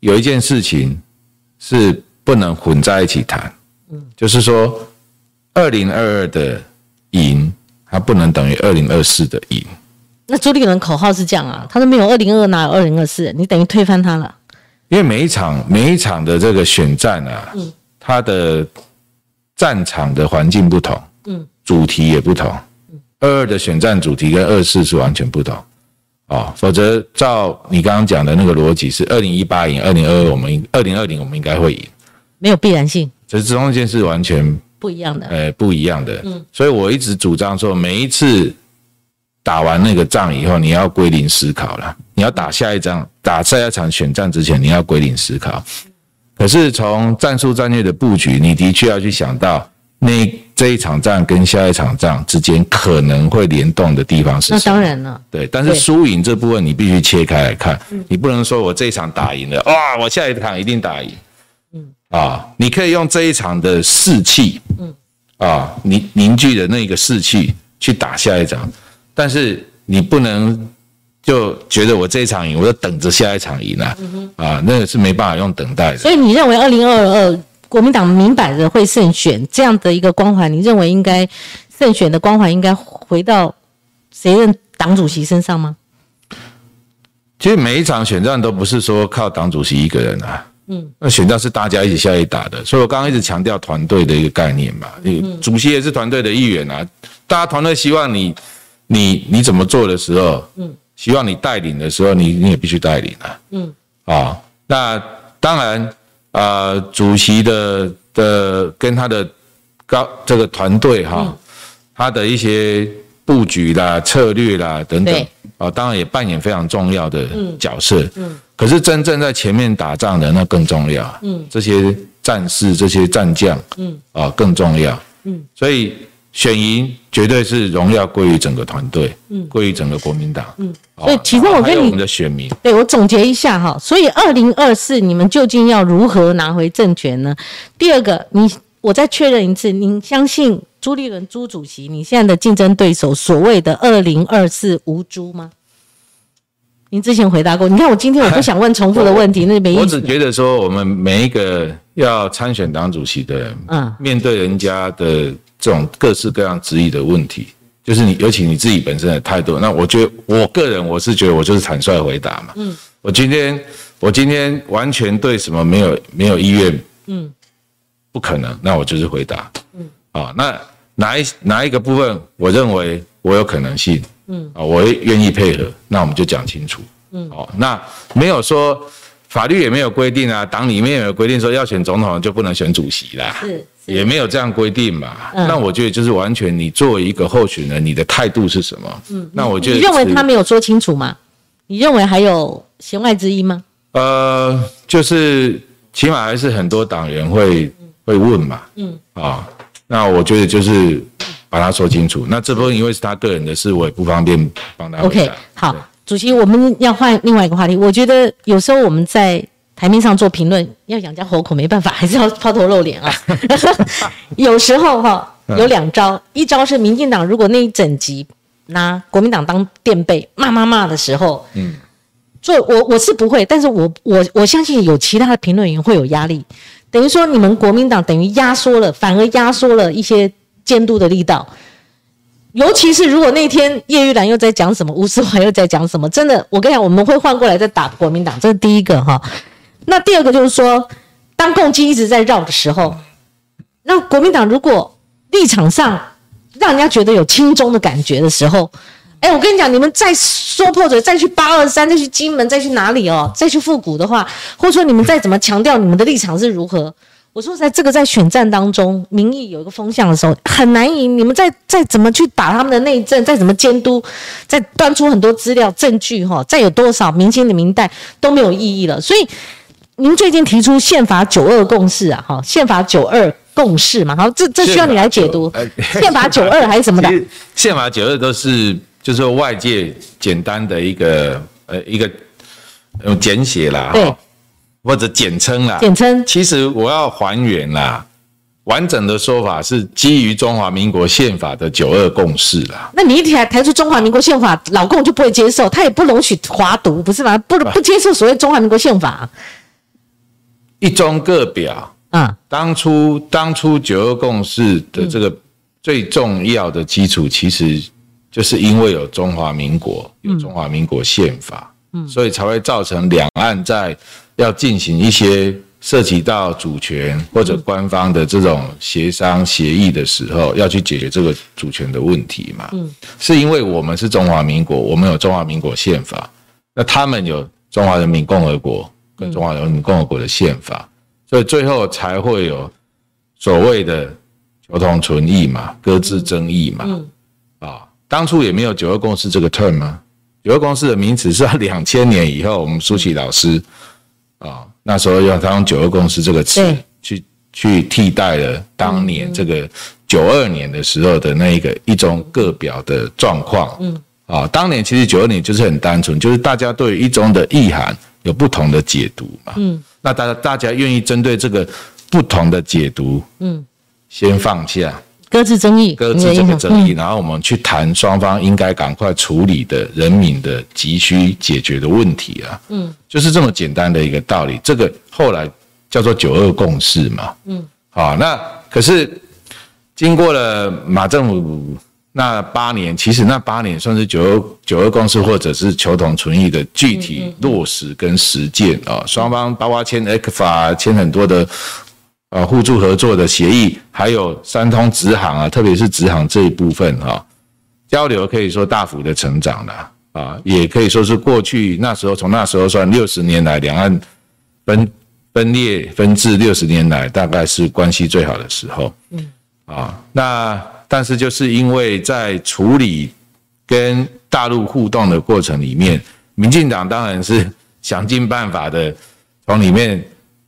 有一件事情是不能混在一起谈，嗯，就是说二零二二的赢，它不能等于二零二四的赢。那朱立伦口号是这样啊，他说没有二零二哪有二零二四，你等于推翻他了。因为每一场每一场的这个选战啊，嗯，它的战场的环境不同，嗯，主题也不同，嗯，二二的选战主题跟二四是完全不同，哦，否则照你刚刚讲的那个逻辑是二零一八赢，二零二二我们二零二零我们应该会赢，没有必然性，这这中间是完全不一样的，呃，不一样的，嗯，所以我一直主张说每一次。打完那个仗以后，你要归零思考了。你要打下一仗，打下一场选战之前，你要归零思考。可是从战术战略的布局，你的确要去想到那这一场仗跟下一场仗之间可能会联动的地方是什么？那当然了。对，但是输赢这部分你必须切开来看。你不能说我这一场打赢了，哇，我下一场一定打赢。嗯。啊，你可以用这一场的士气，嗯，啊，凝凝聚的那个士气去打下一场。但是你不能就觉得我这一场赢，我就等着下一场赢啊！啊，那个是没办法用等待的。所以你认为二零二二国民党明摆着会胜选这样的一个光环，你认为应该胜选的光环应该回到谁任党主席身上吗？其实每一场选战都不是说靠党主席一个人啊，嗯，那选战是大家一起下去打的。所以我刚刚一直强调团队的一个概念嘛，你主席也是团队的一员啊，大家团队希望你。你你怎么做的时候，嗯，希望你带领的时候，你你也必须带领啊，嗯，啊，那当然，啊，主席的的跟他的高这个团队哈，他的一些布局啦、策略啦等等，啊，当然也扮演非常重要的角色，嗯，可是真正在前面打仗的那更重要，嗯，这些战士、这些战将，嗯，啊更重要，嗯，所以。选赢绝对是荣耀归于整个团队，嗯，归于整个国民党，嗯，所以其实我跟你们的选民，对我总结一下哈，所以二零二四你们究竟要如何拿回政权呢？第二个，你我再确认一次，您相信朱立伦朱主席，你现在的竞争对手所谓的二零二四无朱吗？您之前回答过。你看我今天我不想问重复的问题，那没意思。我只觉得说，我们每一个要参选党主席的人，嗯，面对人家的这种各式各样质疑的问题，就是你尤其你自己本身的态度。那我觉得我个人我是觉得我就是坦率回答嘛。嗯，我今天我今天完全对什么没有没有意愿，嗯，不可能。那我就是回答，嗯，啊，那哪一哪一个部分我认为我有可能性？嗯啊，我愿意配合，那我们就讲清楚。嗯，哦，那没有说法律也没有规定啊，党里面也有规定说要选总统就不能选主席啦，是，也没有这样规定嘛。那我觉得就是完全你作为一个候选人，你的态度是什么？嗯，那我觉得你认为他没有说清楚吗？你认为还有弦外之音吗？呃，就是起码还是很多党员会会问嘛。嗯啊，那我觉得就是。把它说清楚。那这部分因为是他个人的事，我也不方便帮他。OK，好，主席，我们要换另外一个话题。我觉得有时候我们在台面上做评论，要养家活口，没办法，还是要抛头露脸啊。有时候哈，有两招，一招是民进党如果那一整集拿国民党当垫背骂骂骂的时候，嗯，做我我是不会，但是我我我相信有其他的评论员会有压力，等于说你们国民党等于压缩了，反而压缩了一些。监督的力道，尤其是如果那天叶玉兰又在讲什么，吴思华又在讲什么，真的，我跟你讲，我们会换过来再打国民党，这是第一个哈。那第二个就是说，当共机一直在绕的时候，那国民党如果立场上让人家觉得有轻中的感觉的时候，哎，我跟你讲，你们再说破嘴，再去八二三，再去金门，再去哪里哦，再去复古的话，或者说你们再怎么强调你们的立场是如何？我说，在这个在选战当中，民意有一个风向的时候，很难赢。你们再再怎么去打他们的内政，再怎么监督，再端出很多资料证据，哈，再有多少明星的名代都没有意义了。所以，您最近提出宪法九二共识啊，哈，宪法九二共识嘛，好，这这需要你来解读。宪法九二 还是什么的？宪法九二都是就是外界简单的一个呃一个用简写啦，对。或者简称啦，简称。其实我要还原啦，完整的说法是基于中华民国宪法的九二共识啦。那你一提抬出中华民国宪法，老共就不会接受，他也不容许华独，不是吗？不不接受所谓中华民国宪法。一中各表。嗯，当初当初九二共识的这个最重要的基础，其实就是因为有中华民国，有中华民国宪法，嗯，所以才会造成两岸在。要进行一些涉及到主权或者官方的这种协商协议的时候，要去解决这个主权的问题嘛？嗯，是因为我们是中华民国，我们有中华民国宪法，那他们有中华人民共和国跟中华人民共和国的宪法，所以最后才会有所谓的求同存异嘛，搁置争议嘛。嗯，啊，当初也没有九二共识这个 term 吗？九二共识的名词是两千年以后，我们苏启老师。啊，那时候用他用“九二共识”这个词去去替代了当年这个九二年的时候的那一个一中各表的状况。嗯，啊，当年其实九二年就是很单纯，就是大家对一中的意涵有不同的解读嘛。嗯，那大家大家愿意针对这个不同的解读，嗯，先放下。搁置争议，搁置这个争议，然后我们去谈双方应该赶快处理的人民的急需解决的问题啊。嗯，就是这么简单的一个道理。这个后来叫做九二共识嘛。嗯，好，那可是经过了马政府那八年，其实那八年算是九二九二共识或者是求同存异的具体落实跟实践啊。双方包括签 A 克法，签很多的。啊，互助合作的协议，还有三通直航啊，特别是直航这一部分哈，交流可以说大幅的成长了啊，也可以说是过去那时候从那时候算六十年来两岸分分裂分治六十年来大概是关系最好的时候，嗯啊，那但是就是因为在处理跟大陆互动的过程里面，民进党当然是想尽办法的从里面。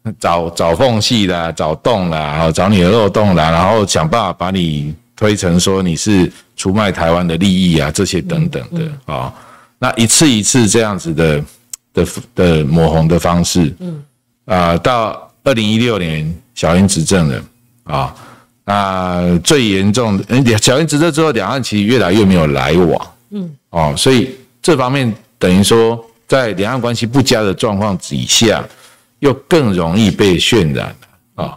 找找缝隙啦，找洞啦，然后找你的漏洞啦，然后想办法把你推成说你是出卖台湾的利益啊，这些等等的啊，那一次一次这样子的的的抹红的方式，嗯。啊，到二零一六年小英执政了啊，那最严重的，嗯，小英执政之后，两岸其实越来越没有来往，嗯。哦，所以这方面等于说在两岸关系不佳的状况底下，又更容易被渲染啊。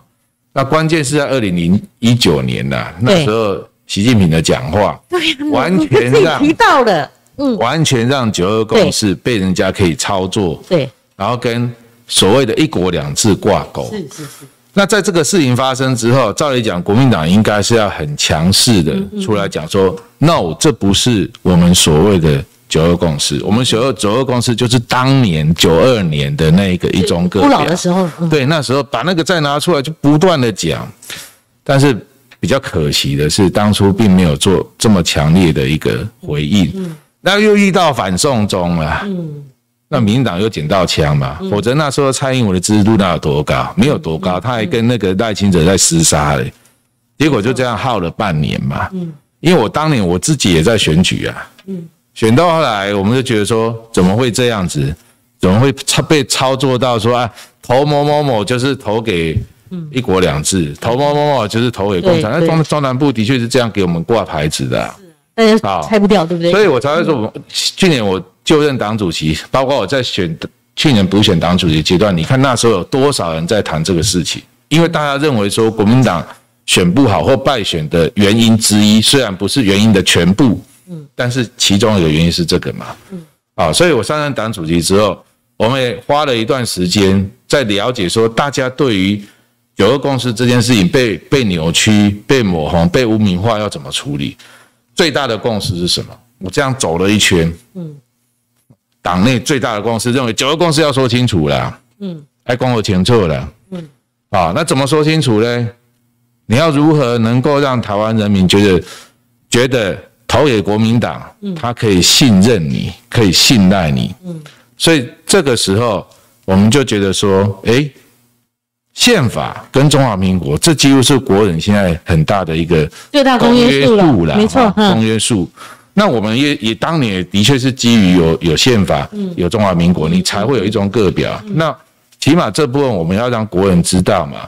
那关键是在二零零一九年呐，那时候习近平的讲话，完全让提到了，嗯，完全让九二共识被人家可以操作，对，然后跟所谓的一国两制挂钩，是是是。那在这个事情发生之后，照理讲，国民党应该是要很强势的出来讲说，no，这不是我们所谓的九二共识。我们九二九二共识就是当年九二年的那个一中各表的时候，对，那时候把那个再拿出来就不断的讲。但是比较可惜的是，当初并没有做这么强烈的一个回应。嗯，那又遇到反送中了。嗯。那民进党又捡到枪嘛？否则那时候蔡英文的支持度那有多高？没有多高，他还跟那个赖清德在厮杀嘞。结果就这样耗了半年嘛。嗯，因为我当年我自己也在选举啊。嗯，选到后来，我们就觉得说，怎么会这样子？怎么会操被操作到说啊，投某某某就是投给一国两制，投某某某就是投给共产？那中中南部的确是这样给我们挂牌子的。大家拆不掉，对不对？所以我才会说，我去年我就任党主席，包括我在选去年补选党主席阶段，你看那时候有多少人在谈这个事情？因为大家认为说国民党选不好或败选的原因之一，虽然不是原因的全部，嗯，但是其中一个原因是这个嘛，嗯，啊，所以我上任党主席之后，我们也花了一段时间在了解说，大家对于九二共识这件事情被被扭曲、被抹红、被污名化要怎么处理？最大的共识是什么？我这样走了一圈，嗯，党内最大的共识认为九二共识要说清楚了，嗯，还公和前错了，嗯，啊，那怎么说清楚呢？你要如何能够让台湾人民觉得觉得投给国民党，嗯，他可以信任你，可以信赖你，嗯，所以这个时候我们就觉得说，哎。宪法跟中华民国，这几乎是国人现在很大的一个最大公约数了，没错，公约数。那我们也也当年的确是基于有有宪法，有中华民国，你才会有一种个表。那起码这部分我们要让国人知道嘛，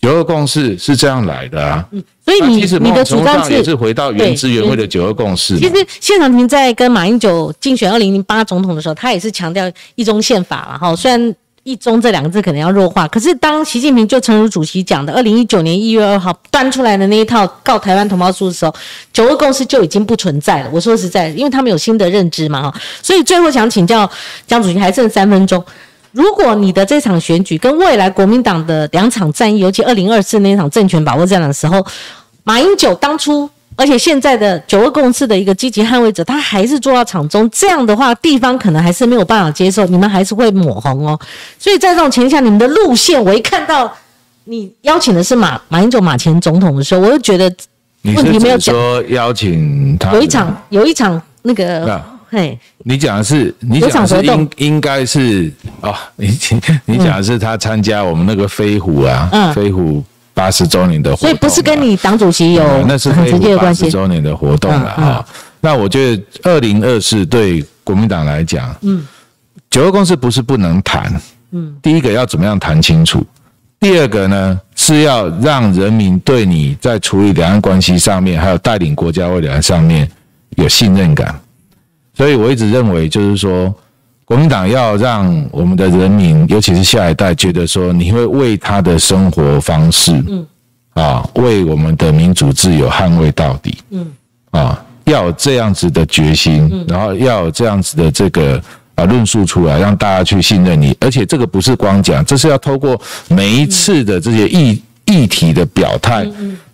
九二共识是这样来的啊。所以你你的主张也是回到原汁原味的九二共识。其实谢长廷在跟马英九竞选二零零八总统的时候，他也是强调一中宪法了哈，虽然。一中这两个字可能要弱化，可是当习近平就诚如主席讲的，二零一九年一月二号端出来的那一套告台湾同胞书的时候，九二共识就已经不存在了。我说实在，因为他们有新的认知嘛哈，所以最后想请教江主席，还剩三分钟，如果你的这场选举跟未来国民党的两场战役，尤其二零二四那场政权把握战的时候，马英九当初。而且现在的九二共识的一个积极捍卫者，他还是做到场中，这样的话，地方可能还是没有办法接受，你们还是会抹红哦。所以在这种情况下，你们的路线，我一看到你邀请的是马马英九马前总统的时候，我就觉得问题没有说邀请他有一场有一场那个嘿，你讲的是你讲的是应应该是哦，你 你讲的是他参加我们那个飞虎啊，飞虎。八十周年的活动，所以不是跟你党主席有那是直接的关系。八十周年的活动了哈，那我觉得二零二四对国民党来讲，嗯，九二共识不是不能谈，嗯，第一个要怎么样谈清楚，第二个呢是要让人民对你在处理两岸关系上面，还有带领国家未来上面有信任感，所以我一直认为就是说。国民党要让我们的人民，尤其是下一代，觉得说你会为他的生活方式，嗯，啊，为我们的民主自由捍卫到底，嗯，啊，要有这样子的决心，然后要有这样子的这个啊论述出来，让大家去信任你。而且这个不是光讲，这是要透过每一次的这些议议题的表态、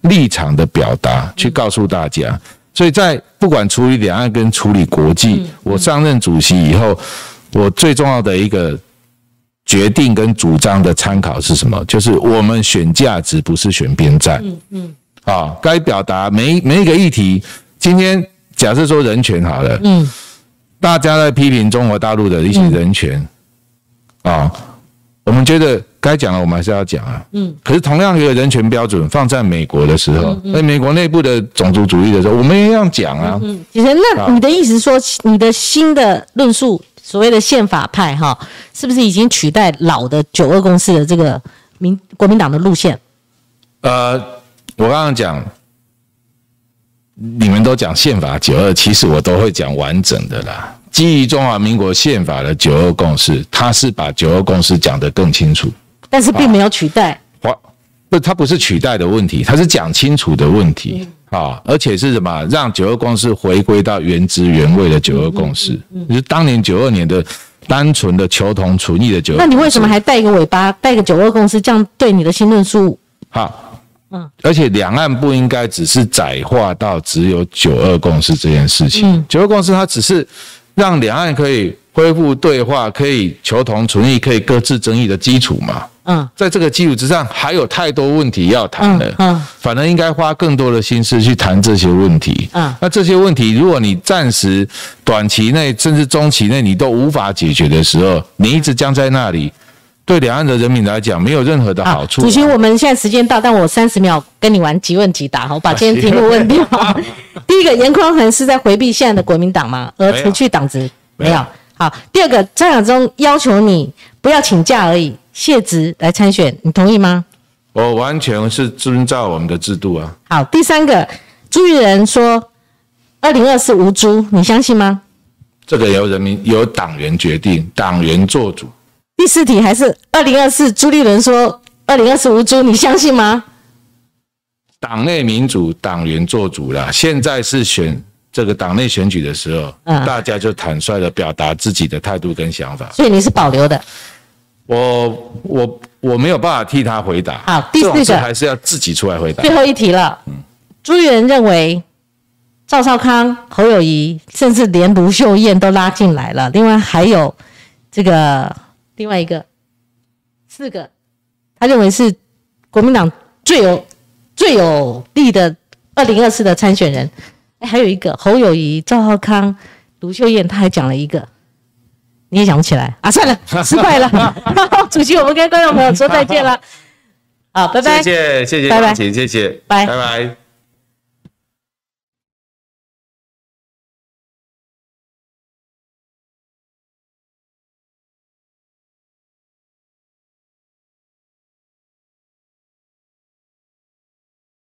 立场的表达，去告诉大家。所以在不管处理两岸跟处理国际，我上任主席以后。我最重要的一个决定跟主张的参考是什么？就是我们选价值，不是选边站。嗯嗯。啊，该表达每每一个议题，今天假设说人权好了，嗯，大家在批评中国大陆的一些人权，啊，我们觉得该讲的我们还是要讲啊。嗯。可是同样一个人权标准放在美国的时候，在美国内部的种族主义的时候，我们也要讲啊。嗯。其实，那你的意思说，你的新的论述？所谓的宪法派哈，是不是已经取代老的九二共识的这个民国民党的路线？呃，我刚刚讲，你们都讲宪法九二，其实我都会讲完整的啦。基于中华民国宪法的九二共识，他是把九二共识讲得更清楚，但是并没有取代。不，它不是取代的问题，它是讲清楚的问题啊！而且是什么？让九二共识回归到原汁原味的九二共识，就是当年九二年的单纯的求同存异的九二。那你为什么还带一个尾巴，带个九二共识，这样对你的新论述？好，嗯，而且两岸不应该只是窄化到只有九二共识这件事情。九二共识它只是让两岸可以恢复对话，可以求同存异，可以各自争议的基础嘛。嗯，在这个基础之上，还有太多问题要谈的。嗯，反而应该花更多的心思去谈这些问题。嗯，那这些问题，如果你暂时、短期内甚至中期内你都无法解决的时候，你一直僵在那里，对两岸的人民来讲没有任何的好处。主席，我们现在时间到，但我三十秒跟你玩即问即答，我，把今天题目问掉。第一个，严匡衡是在回避现在的国民党吗？而除去党职？没有。好，第二个，张亚中要求你不要请假而已。卸职来参选，你同意吗？我完全是遵照我们的制度啊。好，第三个，朱玉仁说二零二四无朱，你相信吗？这个由人民由党员决定，党员做主。第四题还是二零二四，朱立伦说二零二四无朱，你相信吗？党内民主，党员做主了。现在是选这个党内选举的时候，嗯，大家就坦率的表达自己的态度跟想法。所以你是保留的。我我我没有办法替他回答。好，第四个还是要自己出来回答。最后一题了。嗯，朱立伦认为赵少康、侯友谊，甚至连卢秀燕都拉进来了。另外还有这个另外一个四个，他认为是国民党最有最有利的二零二四的参选人。哎，还有一个侯友谊、赵浩康、卢秀燕，他还讲了一个。你也想不起来啊？算了，失败了。主席，我们跟观众朋友说再见了。好，拜拜。谢谢，谢谢，拜拜，谢谢，拜拜拜。